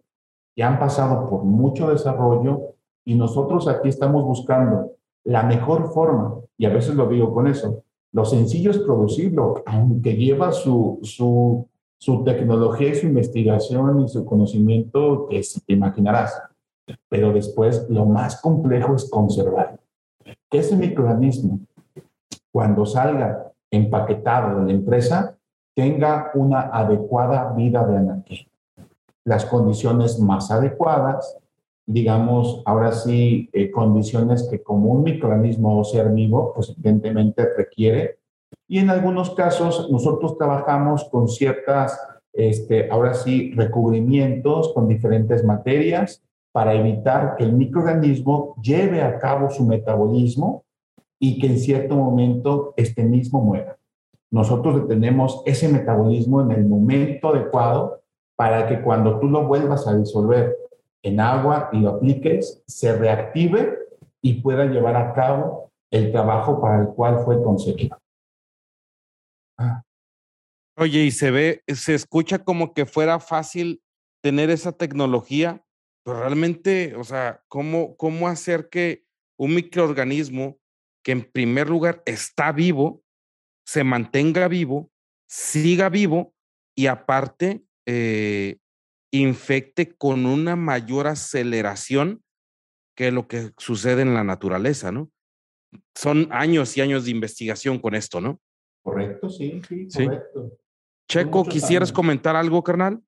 A: y han pasado por mucho desarrollo y nosotros aquí estamos buscando la mejor forma, y a veces lo digo con eso, lo sencillo es producirlo, aunque lleva su, su, su tecnología y su investigación y su conocimiento, que si te imaginarás. Pero después lo más complejo es conservarlo. Ese microorganismo, cuando salga empaquetado de la empresa, tenga una adecuada vida de anaquel. Las condiciones más adecuadas, digamos, ahora sí, eh, condiciones que como un microorganismo o ser vivo, pues evidentemente requiere. Y en algunos casos nosotros trabajamos con ciertas, este, ahora sí, recubrimientos con diferentes materias para evitar que el microorganismo lleve a cabo su metabolismo y que en cierto momento este mismo muera. Nosotros detenemos ese metabolismo en el momento adecuado para que cuando tú lo vuelvas a disolver en agua y lo apliques, se reactive y pueda llevar a cabo el trabajo para el cual fue concebido.
C: Ah. Oye, y se ve, se escucha como que fuera fácil tener esa tecnología, pero realmente, o sea, ¿cómo, cómo hacer que un microorganismo que en primer lugar está vivo, se mantenga vivo, siga vivo y aparte eh, infecte con una mayor aceleración que lo que sucede en la naturaleza, ¿no? Son años y años de investigación con esto, ¿no?
A: Correcto, sí, sí, correcto.
C: Checo, ¿quisieras comentar algo, carnal?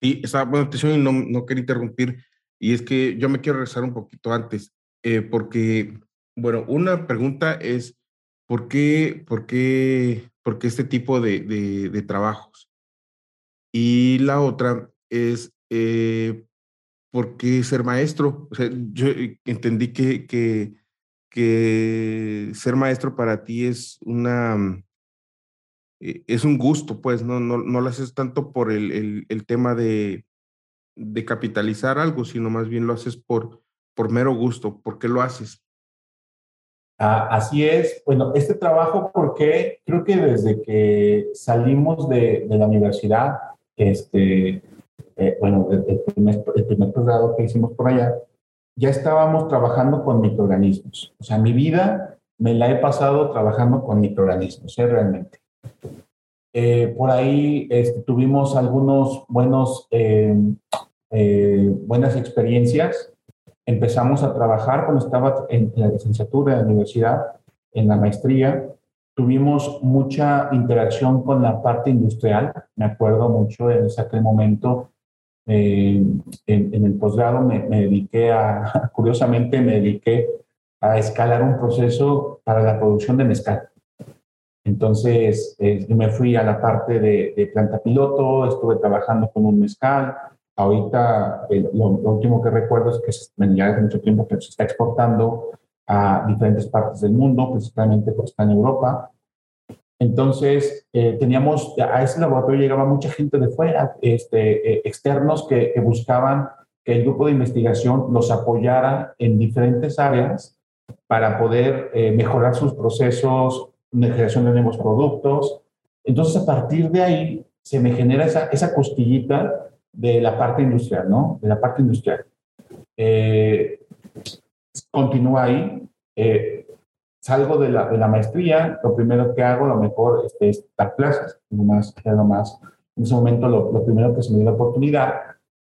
B: Sí, estaba bueno, atención y no, no quería interrumpir. Y es que yo me quiero regresar un poquito antes, eh, porque, bueno, una pregunta es, ¿por qué, por qué, por qué este tipo de, trabajos? Y la otra es, eh, ¿por qué ser maestro? O sea, yo eh, entendí que, que, ser maestro para ti es una... Mm, e, es un gusto, pues, no, no, no lo haces tanto por el, el, el tema de, de, capitalizar algo, sino más bien lo haces por, por mero gusto. ¿Por qué lo haces?
A: Ah, así es. Bueno, este trabajo, porque creo que desde que salimos de, la universidad, este, eh, bueno, el, primer, el que hicimos por allá, ya estábamos trabajando con microorganismos. O sea, mi vida me la he pasado trabajando con microorganismos, ¿eh? realmente. Eh, por ahí este, tuvimos algunos buenos, eh, buenas experiencias. Empezamos a trabajar cuando estaba en la licenciatura en la universidad, en la maestría, tuvimos mucha interacción con la parte industrial. Me acuerdo mucho en aquel momento, eh, en, el posgrado me, dediqué a, curiosamente me dediqué a escalar un proceso para la producción de mezcal. Entonces eh, me fui a la parte de, planta piloto, estuve trabajando con un mezcal. Ahorita lo, último que recuerdo es que ya hace mucho tiempo que se está exportando a diferentes partes del mundo, principalmente porque está en Europa. Entonces, eh, teníamos, a ese laboratorio llegaba mucha gente de fuera, este, eh, externos que, buscaban que el grupo de investigación los apoyara en diferentes áreas para poder eh, mejorar sus procesos de creación de nuevos productos. Entonces, a partir de ahí, se me genera esa, esa costillita de la parte industrial, ¿no? De la parte industrial. continúa ahí. salgo de la, de la, maestría, lo primero que hago, lo mejor este, es dar clases, lo más, lo más, en ese momento lo, lo, primero que se me dio la oportunidad.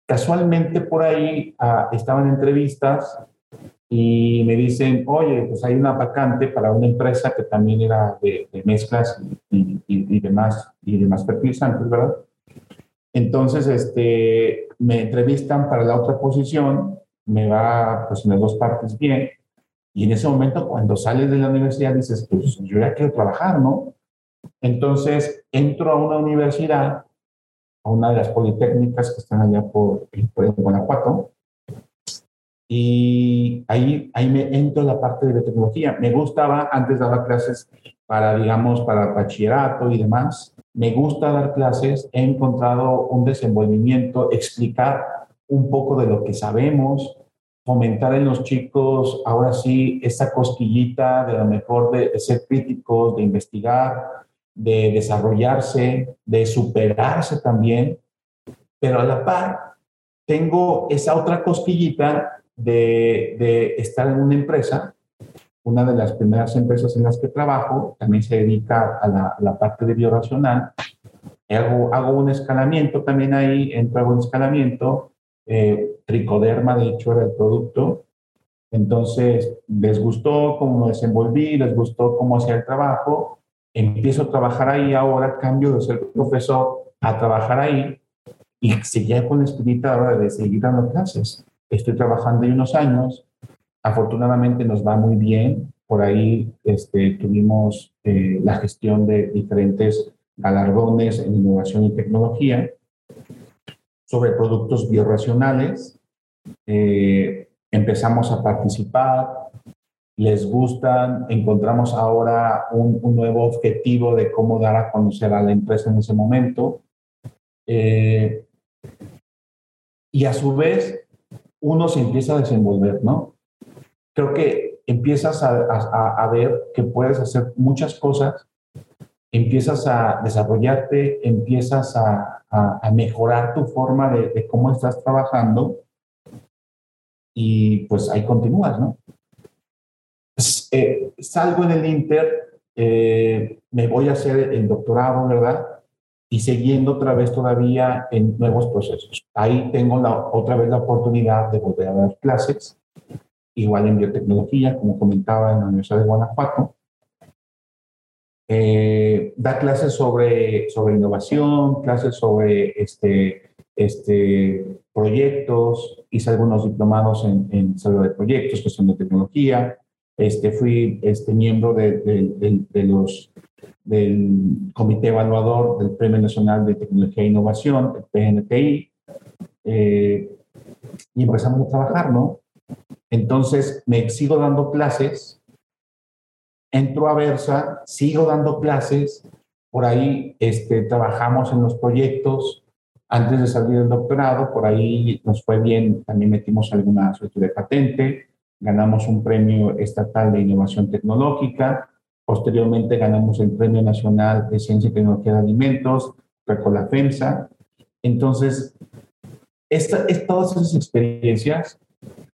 A: Casualmente por ahí ah, estaban entrevistas y me dicen, oye, pues hay una vacante para una empresa que también era de, mezclas y, y, demás, y demás fertilizantes, ¿verdad? Entonces, este, me entrevistan para la otra posición, me va pues en las dos partes bien, y en ese momento cuando sales de la universidad dices, pues yo ya quiero trabajar, ¿no? Entonces entro a una universidad, a una de las politécnicas que están allá por, por Guanajuato, y ahí, ahí me entro en la parte de biotecnología. Me gustaba, antes daba clases para, digamos, para bachillerato y demás. Me gusta dar clases, he encontrado un desenvolvimiento, explicar un poco de lo que sabemos, fomentar en los chicos, ahora sí, esa cosquillita de lo mejor de, ser críticos, de investigar, de desarrollarse, de superarse también, pero a la par tengo esa otra cosquillita de, estar en una empresa, una de las primeras empresas en las que trabajo, también se dedica a la, la parte de bioracional. Hago, hago un escalamiento también ahí, entro a un escalamiento, eh, tricoderma, de hecho, era el producto. Entonces, les gustó cómo me desenvolví, les gustó cómo hacía el trabajo. Empiezo a trabajar ahí ahora, cambio de ser profesor a trabajar ahí y seguía con la espinita ahora de seguir dando clases. Estoy trabajando ahí unos años. Afortunadamente nos va muy bien. Por ahí este, tuvimos eh, la gestión de diferentes galardones en innovación y tecnología sobre productos biorracionales. Eh, empezamos a participar, les gustan, encontramos ahora un, nuevo objetivo de cómo dar a conocer a la empresa en ese momento. Eh, y a su vez, uno se empieza a desenvolver, ¿no? Creo que empiezas a ver que puedes hacer muchas cosas empiezas a desarrollarte, empiezas a, mejorar tu forma de, cómo estás trabajando y pues ahí continúas, ¿no? Eh, salgo en el Inter, eh, me voy a hacer el doctorado, ¿verdad? Y siguiendo otra vez todavía en nuevos procesos. Ahí tengo la, otra vez la oportunidad de volver a dar clases, igual en biotecnología, como comentaba en la Universidad de Guanajuato eh, da clases sobre, sobre innovación, clases sobre este, este, proyectos, hice algunos diplomados en, en de proyectos, cuestión de tecnología, este, fui este, miembro de, de, los, del comité evaluador del Premio Nacional de Tecnología e Innovación, el PNTI, eh, y empezamos a trabajar, ¿no? Entonces, me sigo dando clases entro a Versa, sigo dando clases, por ahí este, trabajamos en los proyectos. Antes de salir del doctorado, por ahí nos fue bien, también metimos alguna suerte de patente, ganamos un premio estatal de innovación tecnológica, posteriormente ganamos el Premio Nacional de Ciencia y Tecnología de Alimentos, la FEMSA. Entonces, esta, todas esas experiencias,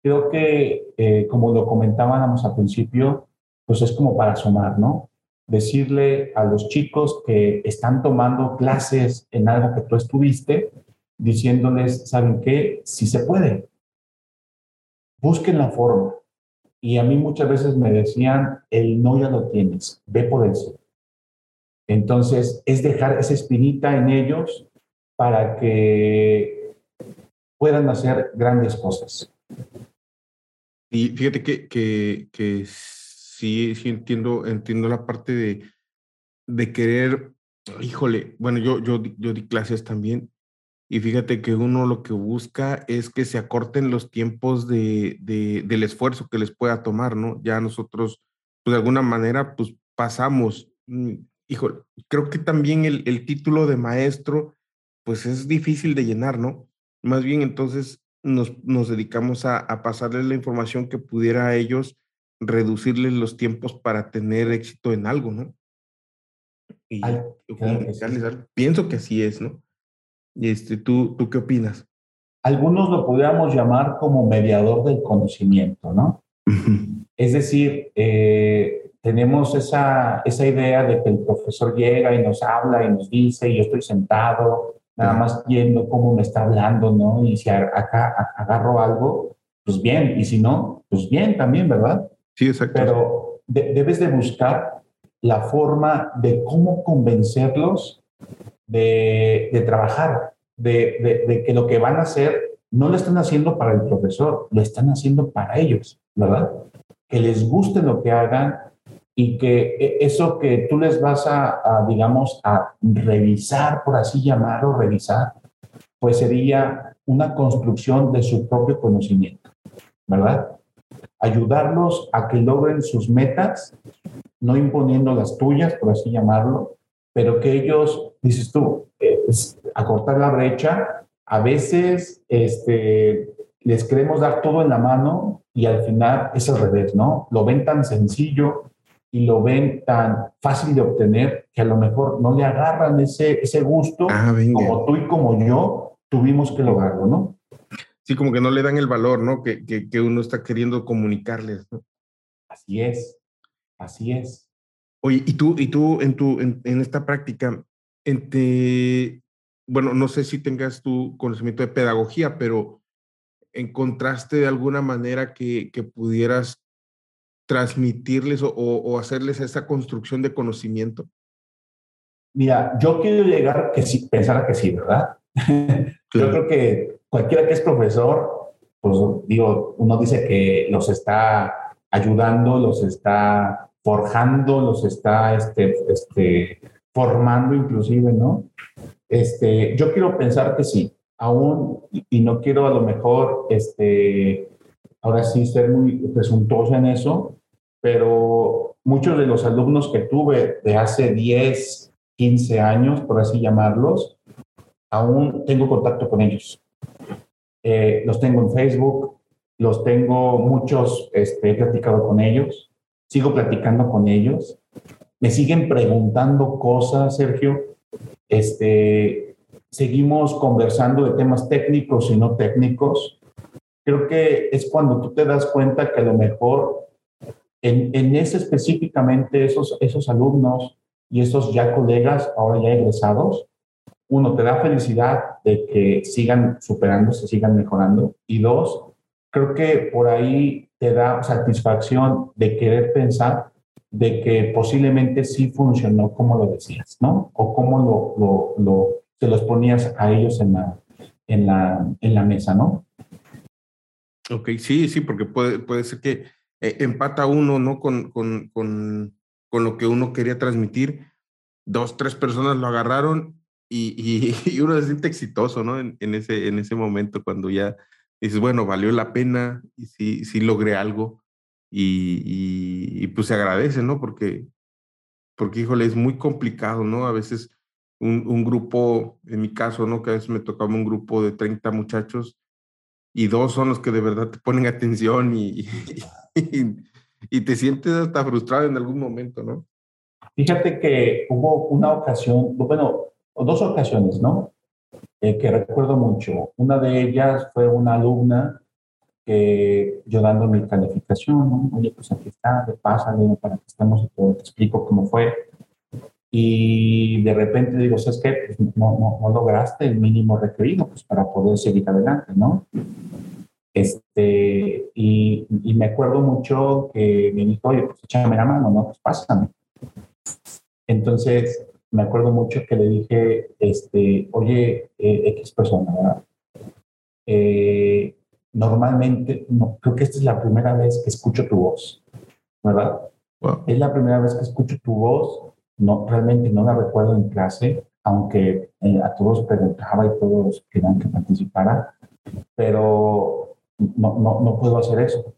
A: creo que, eh, como lo comentábamos al principio, pues es como para sumar, ¿no? Decirle a los chicos que están tomando clases en algo que tú estuviste, diciéndoles, ¿saben qué? Si se puede. Busquen la forma. Y a mí muchas veces me decían, el no ya lo tienes, ve por eso. Entonces, es dejar esa espinita en ellos para que puedan hacer grandes cosas.
B: Y fíjate que, que, que sí, sí entiendo, entiendo la parte de, de querer, híjole, bueno, yo, yo, yo di clases también y fíjate que uno lo que busca es que se acorten los tiempos de, de, del esfuerzo que les pueda tomar, ¿no? Ya nosotros, pues de alguna manera, pues pasamos. Mm, híjole, creo que también el, el título de maestro, pues es difícil de llenar, ¿no? Más bien entonces nos, nos dedicamos a, a pasarles la información que pudiera a ellos reducirles los tiempos para tener éxito en algo, ¿no? Y Pienso que así es, ¿no? Y este, ¿tú, ¿tú qué opinas?
A: Algunos lo podríamos llamar como mediador del conocimiento, ¿no? es decir, eh, tenemos esa, esa idea de que el profesor llega y nos habla y nos dice, y yo estoy sentado, nada más viendo cómo me está hablando, ¿no? Y si acá agarro algo, pues bien, y si no, pues bien también, ¿verdad?
B: Sí, exacto.
A: Pero debes de buscar la forma de cómo convencerlos de, trabajar, de, de, que lo que van a hacer no lo están haciendo para el profesor, lo están haciendo para ellos, ¿verdad? Que les guste lo que hagan y que e, eso que tú les vas a, digamos, a revisar, por así llamarlo, revisar, pues sería una construcción de su propio conocimiento, ¿verdad? Ayudarlos a que logren sus metas, no imponiendo las tuyas, por así llamarlo, pero que ellos, dices tú, eh, acortar la brecha, a veces este, les queremos dar todo en la mano y al final es al revés, ¿no? Lo ven tan sencillo y lo ven tan fácil de obtener que a lo mejor no le agarran ese, ese gusto
B: ah,
A: como tú y como yo tuvimos que lograrlo, ¿no?
B: Sí, como que no le dan el valor, ¿no? Que, que, que uno está queriendo comunicarles, ¿no?
A: Así es, así es.
B: Oye, y tú, y tú en, tu, en, en esta práctica, entre, bueno, no sé si tengas tu conocimiento de pedagogía, pero encontraste de alguna manera que, que pudieras transmitirles o, o, hacerles esa construcción de conocimiento?
A: Mira, yo quiero llegar que sí, pensar que sí, ¿verdad? Yo creo que cualquiera que es profesor, pues digo, uno dice que los está ayudando, los está forjando, los está este, este, formando inclusive, ¿no? Este, yo quiero pensar que sí, aún, y no quiero a lo mejor, este, ahora sí ser muy presuntuoso en eso, pero muchos de los alumnos que tuve de hace 10, 15 años, por así llamarlos, aún tengo contacto con ellos. Eh, los tengo en Facebook, los tengo muchos, este, he platicado con ellos, sigo platicando con ellos, me siguen preguntando cosas, Sergio, este, seguimos conversando de temas técnicos y no técnicos, creo que es cuando tú te das cuenta que a lo mejor en, en ese específicamente esos, esos alumnos y esos ya colegas, ahora ya egresados, uno, te da felicidad de que sigan superándose, sigan mejorando. Y dos, creo que por ahí te da satisfacción de querer pensar de que posiblemente sí funcionó como lo decías, ¿no? O como lo, lo, lo, te los ponías a ellos en la, en la, en la mesa, ¿no?
B: Ok, sí, sí, porque puede, puede ser que eh, empata uno, ¿no? Con, con, con, con, lo que uno quería transmitir. Dos, tres personas lo agarraron y, y, uno se siente exitoso, ¿no? En, en, ese, en ese momento, cuando ya dices, bueno, valió la pena y sí, sí logré algo. Y, y, pues se agradece, ¿no? Porque, porque, híjole, es muy complicado, ¿no? A veces un, un, grupo, en mi caso, ¿no? Que a veces me tocaba un grupo de 30 muchachos y dos son los que de verdad te ponen atención y, y, te sientes hasta frustrado en algún momento, ¿no?
A: Fíjate que hubo una ocasión, bueno, dos ocasiones, ¿no? Eh, que recuerdo mucho. Una de ellas fue una alumna que yo dando mi calificación, ¿no? Oye, pues aquí está, de pásale para que estemos, te explico cómo fue. Y de repente digo, ¿sabes qué? Pues no, no, no, lograste el mínimo requerido pues, para poder seguir adelante, ¿no? Este, y, y, me acuerdo mucho que me dijo, oye, pues échame la mano, ¿no? Pues pásame. Entonces, me acuerdo mucho que le dije, este, oye, eh, X persona, eh, normalmente, no, creo que esta es la primera vez que escucho tu voz, ¿verdad? Es la primera vez que escucho tu voz, no, realmente no la recuerdo en clase, aunque eh, a todos preguntaba y todos querían que participara, pero no, no, no puedo hacer eso.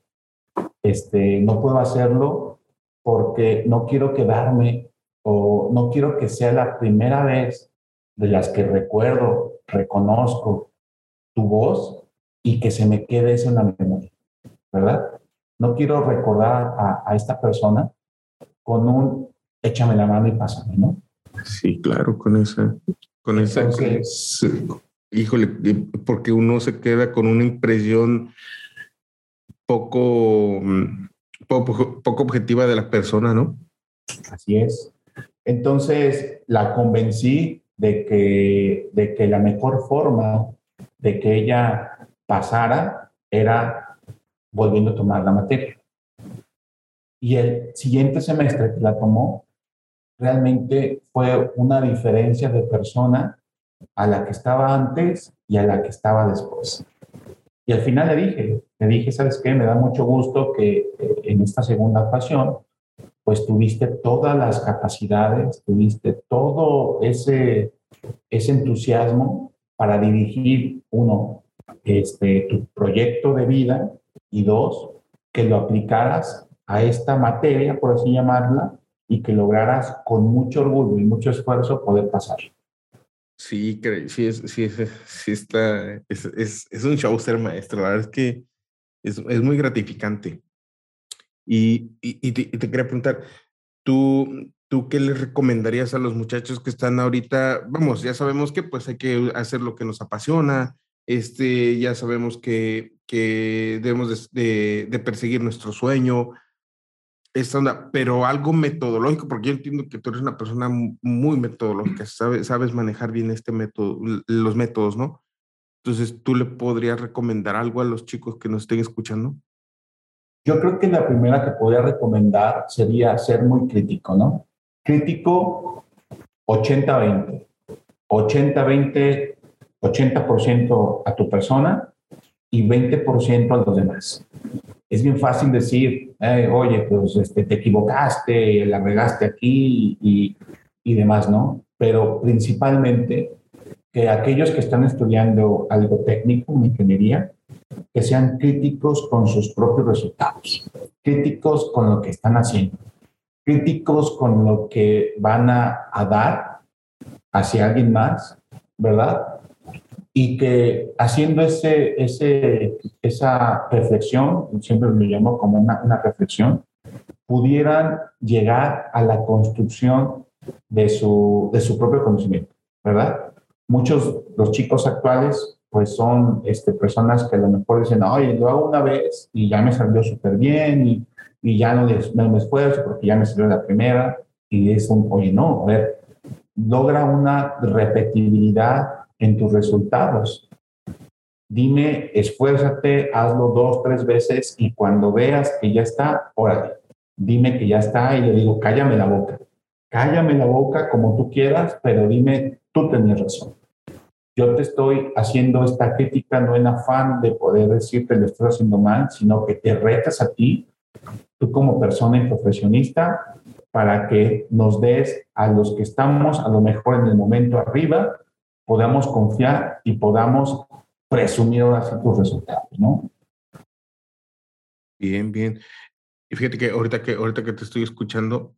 A: Este, no puedo hacerlo porque no quiero quedarme o no quiero que sea la primera vez de las que recuerdo, reconozco tu voz y que se me quede eso en la memoria, ¿verdad? No quiero recordar a, esta persona con un échame la mano y pásame, ¿no?
B: Sí, claro, con esa, con esa, híjole, porque uno se queda con una impresión poco, mm, poco, poco objetiva de la persona, ¿no?
A: Así es. Entonces la convencí de que, de que la mejor forma de que ella pasara era volviendo a tomar la materia. Y el siguiente semestre que la tomó, realmente fue una diferencia de persona a la que estaba antes y a la que estaba después. Y al final le dije, le dije, ¿sabes qué? Me da mucho gusto que eh, en esta segunda ocasión, pues tuviste todas las capacidades, tuviste todo ese, ese entusiasmo para dirigir, uno, este, tu proyecto de vida y dos, que lo aplicaras a esta materia, por así llamarla, y que lograras con mucho orgullo y mucho esfuerzo poder pasar.
B: Sí, sí, es, sí, sí está, es, es, es, un show ser maestro, la verdad es que es, es muy gratificante. Y, y, te, te, quería preguntar, ¿tú, ¿tú qué les recomendarías a los muchachos que están ahorita? Vamos, ya sabemos que pues hay que hacer lo que nos apasiona, este, ya sabemos que, que debemos de, de perseguir nuestro sueño, esta onda, pero algo metodológico, porque yo entiendo que tú eres una persona muy metodológica, sabes, sabes manejar bien este método, los métodos, ¿no? Entonces, ¿tú le podrías recomendar algo a los chicos que nos estén escuchando?
A: Yo creo que la primera que podría recomendar sería ser muy crítico, ¿no? Crítico 80-20. 80-20, 80% a tu persona y 20% a los demás es bien fácil decir, oye, pues este, te equivocaste, la regaste aquí y, y demás, ¿no? Pero principalmente que aquellos que están estudiando algo técnico, ingeniería, que sean críticos con sus propios resultados, críticos con lo que están haciendo, críticos con lo que van a, a dar hacia alguien más, ¿verdad? Y que haciendo ese, ese, esa reflexión, siempre lo llamo como una, una reflexión, pudieran llegar a la construcción de su, de su propio conocimiento, ¿verdad? Muchos, los chicos actuales, pues son este, personas que a lo mejor dicen, oye, lo hago una vez y ya me salió súper bien y, y ya no, no me esfuerzo porque ya me salió la primera y es un, oye, no, a ver, logra una repetibilidad en tus resultados. Dime, esfuérzate, hazlo dos, tres veces y cuando veas que ya está, órale, dime que ya está y le digo, cállame la boca. Cállame la boca como tú quieras, pero dime, tú tenías razón. Yo te estoy haciendo esta crítica no en afán de poder decirte lo estás haciendo mal, sino que te retas a ti, tú como persona y profesionista, para que nos des a los que estamos a lo mejor en el momento arriba, podamos confiar y podamos presumir ahora tus resultados, ¿no?
B: Bien, bien. Y fíjate que ahorita que, ahorita que te estoy escuchando,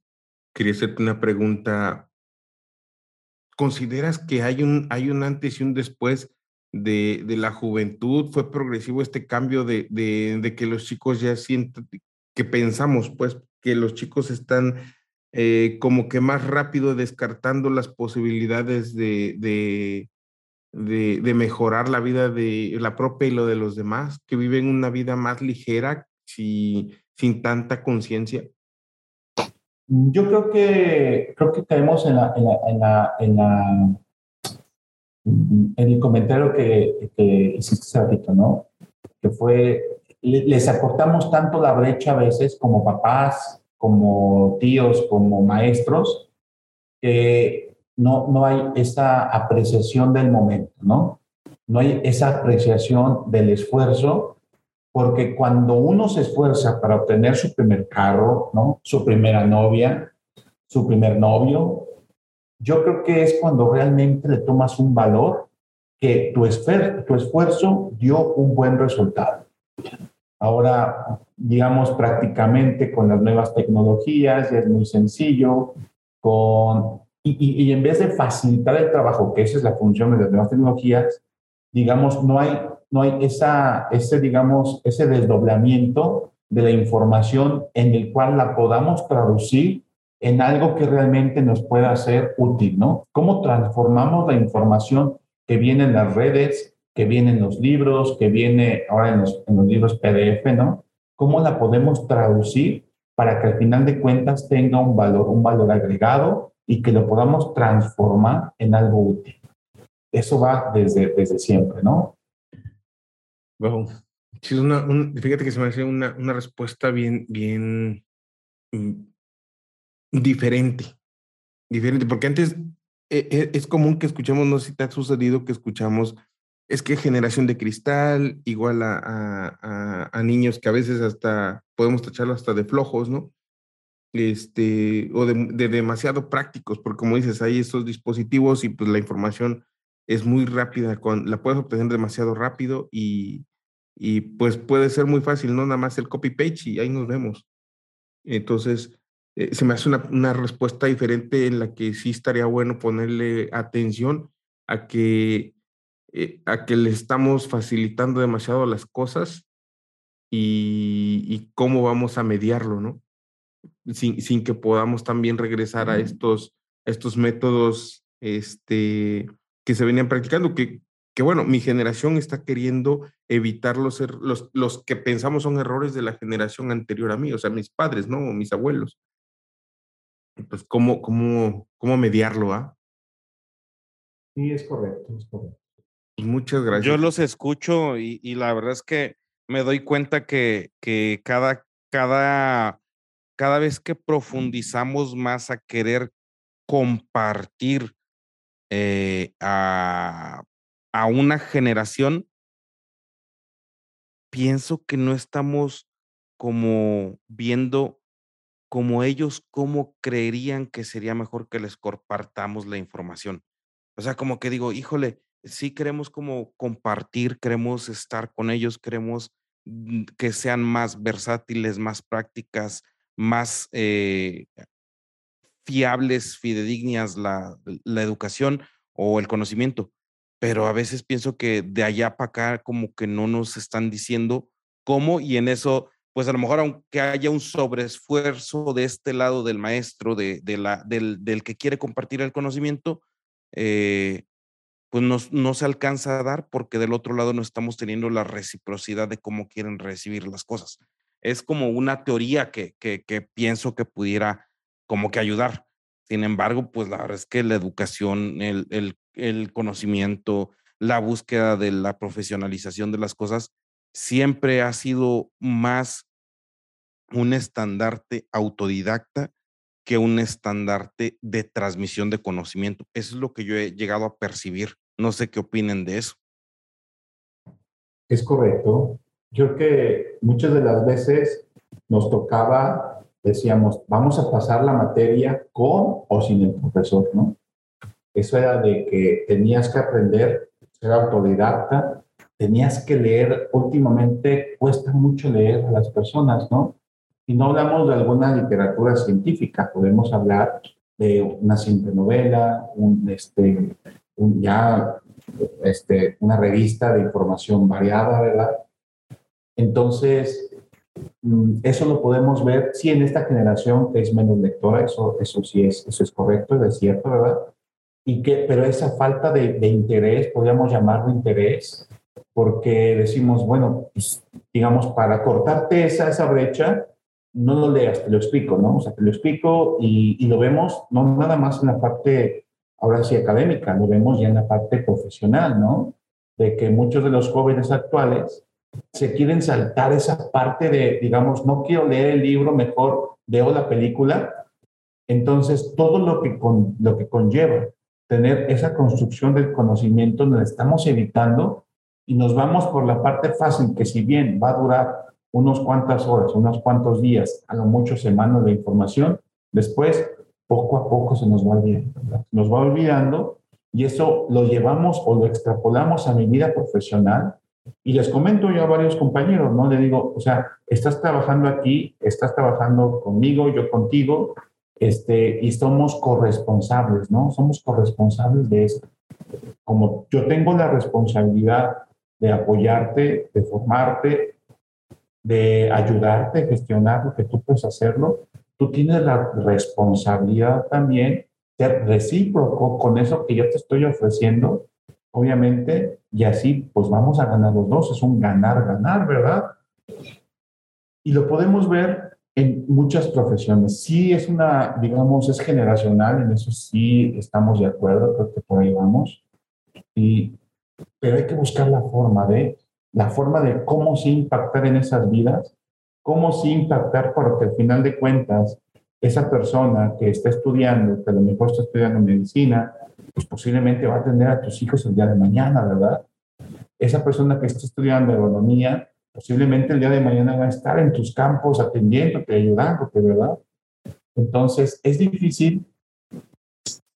B: quería hacerte una pregunta. ¿Consideras que hay un, hay un antes y un después de, de la juventud? ¿Fue progresivo este cambio de, de, de, que los chicos ya sienten, que pensamos, pues, que los chicos están eh, como que más rápido descartando las posibilidades de, de, de, mejorar la vida de la propia y lo de los demás, que viven una vida más ligera si, sin tanta conciencia?
A: Yo creo que, creo que caemos en, la, en, la, en, la, en, la, en el comentario que, que hiciste hace ¿no? Que fue, les acortamos tanto la brecha a veces como papás, como tíos, como maestros, que no, no hay esa apreciación del momento, ¿no? No hay esa apreciación del esfuerzo, porque cuando uno se esfuerza para obtener su primer carro, ¿no? Su primera novia, su primer novio, yo creo que es cuando realmente le tomas un valor que tu, tu esfuerzo dio un buen resultado. Ahora, digamos, prácticamente con las nuevas tecnologías, ya es muy sencillo, con, y, y, en vez de facilitar el trabajo, que esa es la función de las nuevas tecnologías, digamos, no hay, no hay esa, ese, digamos, ese desdoblamiento de la información en el cual la podamos traducir en algo que realmente nos pueda ser útil, ¿no? ¿Cómo transformamos la información que viene en las redes, que viene en los libros, que viene ahora en los, en los libros PDF, ¿no? ¿Cómo la podemos traducir para que al final de cuentas tenga un valor, un valor agregado y que lo podamos transformar en algo útil? Eso va desde, desde siempre, ¿no?
B: Bueno, Sí, una, fíjate que se me hace una, una respuesta bien, bien mm, diferente. Diferente, porque antes e, e, es común que escuchemos, no sé si te ha sucedido que escuchamos, es que generación de cristal, igual a, a, a niños que a veces hasta podemos tacharlo hasta de flojos, ¿no? Este, o de, de, demasiado prácticos, porque como dices, hay estos dispositivos y pues la información es muy rápida, con, la puedes obtener demasiado rápido y, y pues puede ser muy fácil, no nada más el copy-page y ahí nos vemos. Entonces, eh, se me hace una, una, respuesta diferente en la que sí estaría bueno ponerle atención a que, eh, a que le estamos facilitando demasiado las cosas y, y cómo vamos a mediarlo, ¿no? Sin, sin, que podamos también regresar a estos, estos métodos este, que se venían practicando, que, que bueno, mi generación está queriendo evitar los, los, los que pensamos son errores de la generación anterior a mí, o sea, mis padres, ¿no? O mis abuelos. Pues, ¿cómo, cómo, cómo mediarlo, ah?
A: Sí, es correcto, es correcto.
B: Muchas gracias.
C: Yo los escucho y, y, la verdad es que me doy cuenta que, que cada, cada, cada vez que profundizamos más a querer compartir eh, a, a una generación, pienso que no estamos como viendo como ellos, cómo creerían que sería mejor que les compartamos la información. O sea, como que digo, híjole, sí queremos como compartir, queremos estar con ellos, queremos mm, que sean más versátiles, más prácticas, más eh, fiables, fidedignas la, la educación o el conocimiento. Pero a veces pienso que de allá para acá como que no nos están diciendo cómo y en eso, pues a lo mejor aunque haya un sobreesfuerzo de este lado del maestro, de, de la, del, del, que quiere compartir el conocimiento, eh, pues no, no, se alcanza a dar porque del otro lado no estamos teniendo la reciprocidad de cómo quieren recibir las cosas. Es como una teoría que, que, pienso que pudiera como que ayudar. Sin embargo, pues la verdad es que la educación, el, el conocimiento, la búsqueda de la profesionalización de las cosas, siempre ha sido más un estandarte autodidacta que un estandarte de transmisión de conocimiento. Eso es lo que yo he llegado a percibir. No sé qué opinen de eso.
A: Es correcto. Yo creo que muchas de las veces nos tocaba, decíamos, vamos a pasar la materia con o sin el profesor, ¿no? Eso era de que tenías que aprender, ser autodidacta, tenías que leer. Últimamente cuesta mucho leer a las personas, ¿no? Y no hablamos de alguna literatura científica, podemos hablar de una simple novela, un, este, un, ya este, una revista de información variada, ¿verdad? Entonces, mm, eso lo podemos ver, sí, en esta generación que es menos lectora, eso, eso sí es, eso es correcto, es cierto, ¿verdad? y que, pero esa falta de, interés, podríamos llamarlo interés, porque decimos, bueno, pues, digamos, para cortarte esa, esa brecha, no lo leas, te lo explico, ¿no? O sea, te lo explico y, y, lo vemos no nada más en la parte, ahora sí, académica, lo vemos ya en la parte profesional, ¿no? De que muchos de los jóvenes actuales se quieren saltar esa parte de, digamos, no quiero leer el libro, mejor veo la película. Entonces, todo lo que, con, lo que conlleva tener esa construcción del conocimiento, nos estamos evitando y nos vamos por la parte fácil, que si bien va a durar unos cuantas horas, unos cuantos días, a lo mucho semanas de información, después poco a poco se nos va olvidando, nos va olvidando y eso lo llevamos o lo extrapolamos a mi vida profesional y les comento yo a varios compañeros, ¿no? Le digo, o sea, estás trabajando aquí, estás trabajando conmigo, yo contigo, este, y somos corresponsables, ¿no? Somos corresponsables de esto. Como yo tengo la responsabilidad de apoyarte, de formarte, de ayudarte a gestionar lo que tú puedes hacerlo, tú tienes la responsabilidad también de recíproco con eso que yo te estoy ofreciendo, obviamente, y así pues vamos a ganar los dos, es un ganar, ganar, ¿verdad? Y lo podemos ver en muchas profesiones. Sí es una, digamos, es generacional, en eso sí estamos de acuerdo, creo que por ahí vamos. Y, pero hay que buscar la forma de, la forma de cómo sí impactar en esas vidas, cómo sí impactar porque al final de cuentas esa persona que está estudiando, que a lo mejor está estudiando medicina, pues posiblemente va a atender a tus hijos el día de mañana, ¿verdad? Esa persona que está estudiando economía, posiblemente el día de mañana va a estar en tus campos atendiéndote, ayudándote, ¿verdad? Entonces, es difícil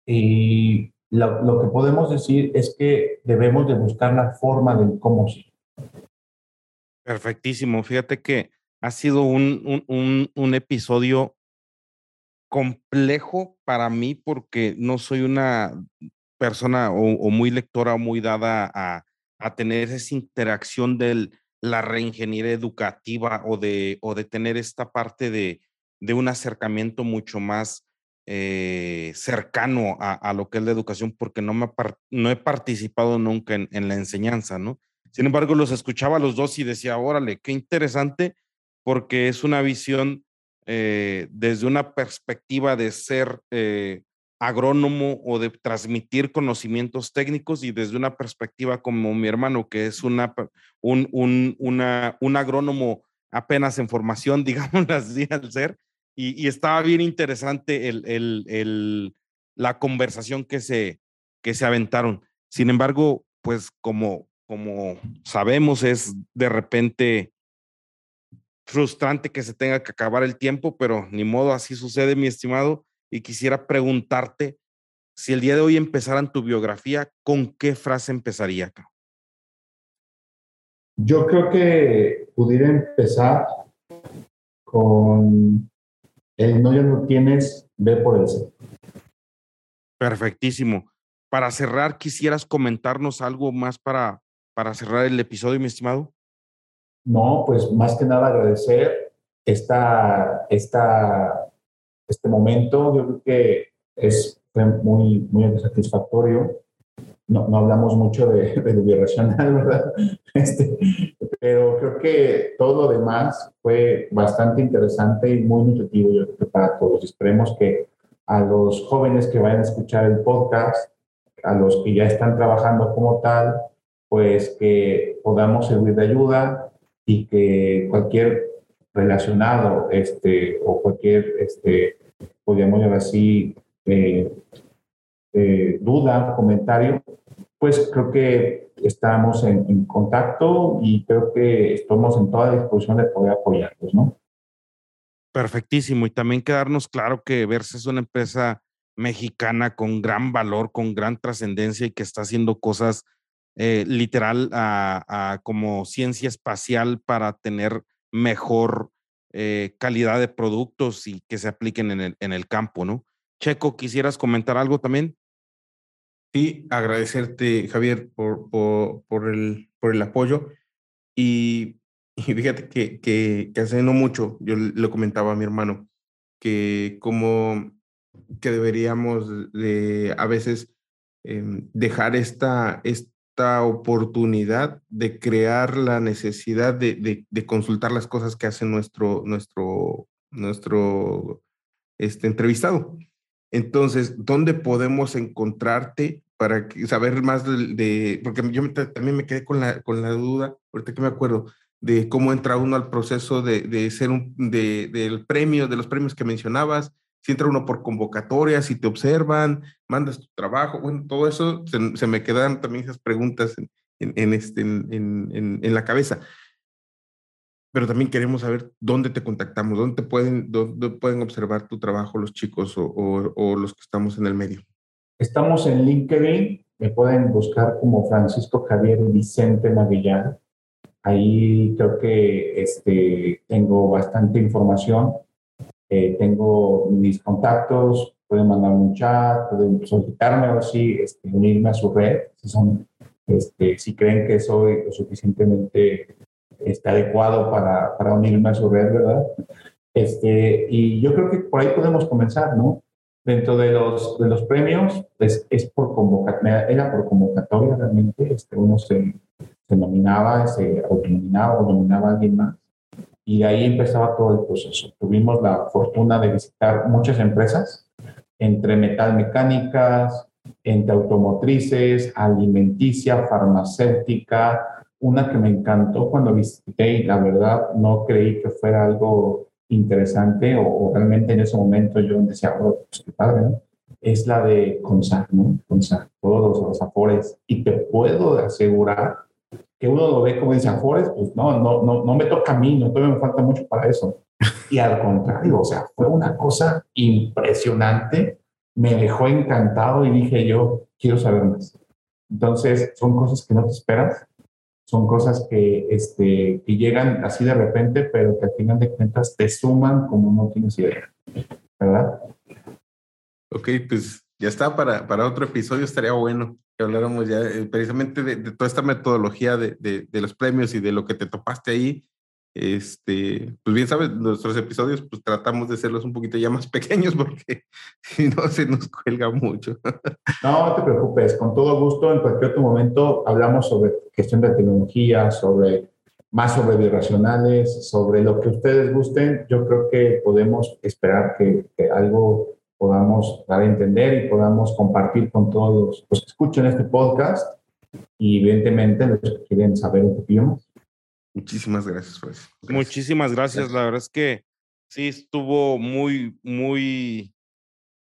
A: y lo, lo, que podemos decir es que debemos de buscar la forma del cómo sí.
C: Perfectísimo. Fíjate que ha sido un, un, un, episodio complejo para mí porque no soy una persona o, muy lectora o muy dada a, a, tener esa interacción de la reingeniería educativa o de, o de tener esta parte de, de un acercamiento mucho más eh, cercano a, a, lo que es la educación porque no, me no he participado nunca en, en, la enseñanza, ¿no? Sin embargo, los escuchaba a los dos y decía, órale, qué interesante porque es una visión eh, desde una perspectiva de ser eh, agrónomo o de transmitir conocimientos técnicos y desde una perspectiva como mi hermano, que es una, un, un, un agrónomo apenas en formación, digamos así, al ser. Y, y estaba bien interesante el, el, el, la conversación que se, que se aventaron. Sin embargo, pues como, como sabemos, es de repente frustrante que se tenga que acabar el tiempo, pero ni modo, así sucede, mi estimado. Y quisiera preguntarte si el día de hoy empezaran tu biografía, ¿con qué frase empezaría?
A: Yo creo que pudiera empezar con el no ya no tienes, ve por el ser.
C: Perfectísimo. Para cerrar, ¿quisieras comentarnos algo más para, para cerrar el episodio, mi estimado?
A: No, pues más que nada agradecer esta, esta, este momento. Yo creo que es, fue muy, muy satisfactorio. No, no hablamos mucho de, de lo bioracional, ¿verdad? Este, pero creo que todo lo demás fue bastante interesante y muy nutritivo, yo creo para todos. Esperemos que a los jóvenes que vayan a escuchar el podcast, a los que ya están trabajando como tal, pues que podamos servir de ayuda, y que cualquier relacionado este, o cualquier, este, podríamos llamar así, eh, eh, duda, comentario, pues creo que estamos en, en, contacto y creo que estamos en toda disposición de poder apoyarlos, ¿no?
C: Perfectísimo. Y también quedarnos claro que Versa es una empresa mexicana con gran valor, con gran trascendencia y que está haciendo cosas eh, literal a, como ciencia espacial para tener mejor eh, calidad de productos y que se apliquen en el, en el campo, ¿no? Checo, ¿quisieras comentar algo también?
B: Sí, agradecerte, Javier, por, por, el, por el apoyo. Y, fíjate que, que, hace no mucho, yo le comentaba a mi hermano, que como que deberíamos de a veces eh, dejar esta oportunidad de crear la necesidad de, de, consultar las cosas que hace nuestro, nuestro, nuestro este, entrevistado. Entonces, ¿dónde podemos encontrarte para saber más de, porque yo también me quedé con la, con la duda, ahorita que me acuerdo, de cómo entra uno al proceso de, de ser un, de, del premio, de los premios que mencionabas, si entra uno por convocatoria, si te observan, mandas tu trabajo, bueno, todo eso se, me quedan también esas preguntas en, en, este, en, en, la cabeza. Pero también queremos saber dónde te contactamos, dónde, pueden, dónde pueden observar tu trabajo los chicos o, o, los que estamos en el medio.
A: Estamos en LinkedIn, me pueden buscar como Francisco Javier Vicente Magallán. Ahí creo que este, tengo bastante información eh, tengo mis contactos, pueden mandarme un chat, pueden solicitarme o así, este, unirme a su red, si, son, este, si creen que soy lo suficientemente este, adecuado para, para unirme a su red, ¿verdad? Este, y yo creo que por ahí podemos comenzar, ¿no? Dentro de los, de los premios, pues, es por convocatoria, era por convocatoria realmente, este, uno se, se nominaba, se autonominaba o nominaba a alguien más y ahí empezaba todo el proceso. Tuvimos la fortuna de visitar muchas empresas, entre metalmecánicas, entre automotrices, alimenticia, farmacéutica, una que me encantó cuando visité y la verdad no creí que fuera algo interesante o, realmente en ese momento yo decía, oh, pues qué padre, ¿no? Es la de CONSAG, ¿no? CONSAG, todos los, Afores. Y te puedo asegurar que uno lo ve como dice Afores, pues no, no, no, no me toca a mí, no todavía me falta mucho para eso. Y al contrario, o sea, fue una cosa impresionante, me dejó encantado y dije yo, quiero saber más. Entonces, son cosas que no te esperas son cosas que, este, que llegan así de repente, pero que al final de cuentas te suman como no tienes idea, ¿verdad?
B: Ok, pues ya está, para, para otro episodio estaría bueno que habláramos ya eh, precisamente de, de, toda esta metodología de, de, de, los premios y de lo que te topaste ahí este, pues bien sabes, nuestros episodios pues tratamos de hacerlos un poquito ya más pequeños porque si no se nos cuelga mucho.
A: No, no te preocupes, con todo gusto, en cualquier otro momento hablamos sobre gestión de tecnología, sobre más sobre biracionales, sobre lo que ustedes gusten. Yo creo que podemos esperar que, algo podamos dar a entender y podamos compartir con todos los que escuchen este podcast y evidentemente los que quieren saber un poquito más.
B: Muchísimas gracias, pues.
C: Muchísimas gracias. La verdad es que sí estuvo muy, muy,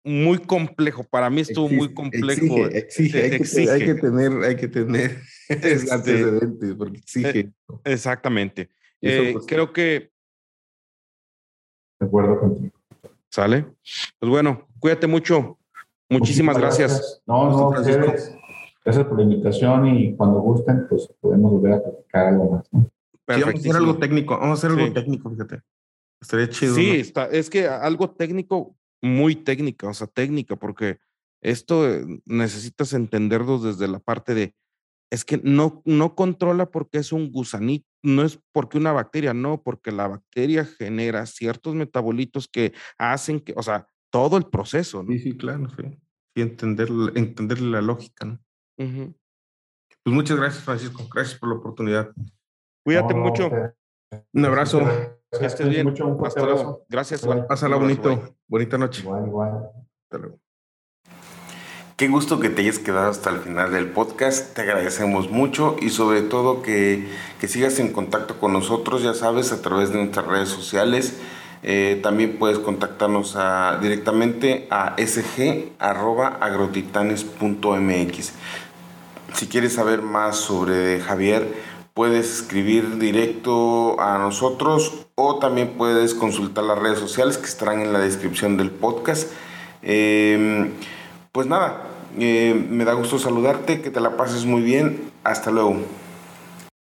C: muy complejo. Para mí estuvo muy complejo.
B: Exige, hay, Que, tener, hay que tener este, antecedentes porque exige.
C: E, exactamente. Eh, creo que.
A: De acuerdo contigo.
C: ¿Sale? Pues bueno, cuídate mucho. Muchísimas, gracias.
A: No, no, gracias. gracias por la invitación y cuando gusten, pues podemos volver a platicar algo más. ¿no?
B: vamos a hacer algo técnico, vamos a hacer algo técnico, fíjate. Estaría chido.
C: Sí, está, es que algo técnico, muy técnica, o sea, técnica, porque esto eh, necesitas entenderlo desde la parte de, es que no, no controla porque es un gusanito, no es porque una bacteria, no, porque la bacteria genera ciertos metabolitos que hacen que, o sea, todo el proceso, ¿no?
B: Sí, sí, claro, sí. Y entender, entender la lógica, ¿no? Pues muchas gracias, Francisco. Gracias por la oportunidad.
C: Cuídate mucho.
B: Un abrazo.
C: Que estés bien. Mucho, un Hasta luego. Gracias.
B: Pásala bonito. Bonita noche.
A: Igual, igual.
B: Hasta luego.
D: Qué gusto que te hayas quedado hasta el final del podcast. Te agradecemos mucho y sobre todo que, que sigas en contacto con nosotros, ya sabes, a través de nuestras redes sociales. Eh, también puedes contactarnos a, directamente a sg.agrotitanes.mx. Si quieres saber más sobre Javier, puedes escribir directo a nosotros o también puedes consultar las redes sociales que estarán en la descripción del podcast. Em, pues nada, eh, me da gusto saludarte, que te la pases muy bien. Hasta luego.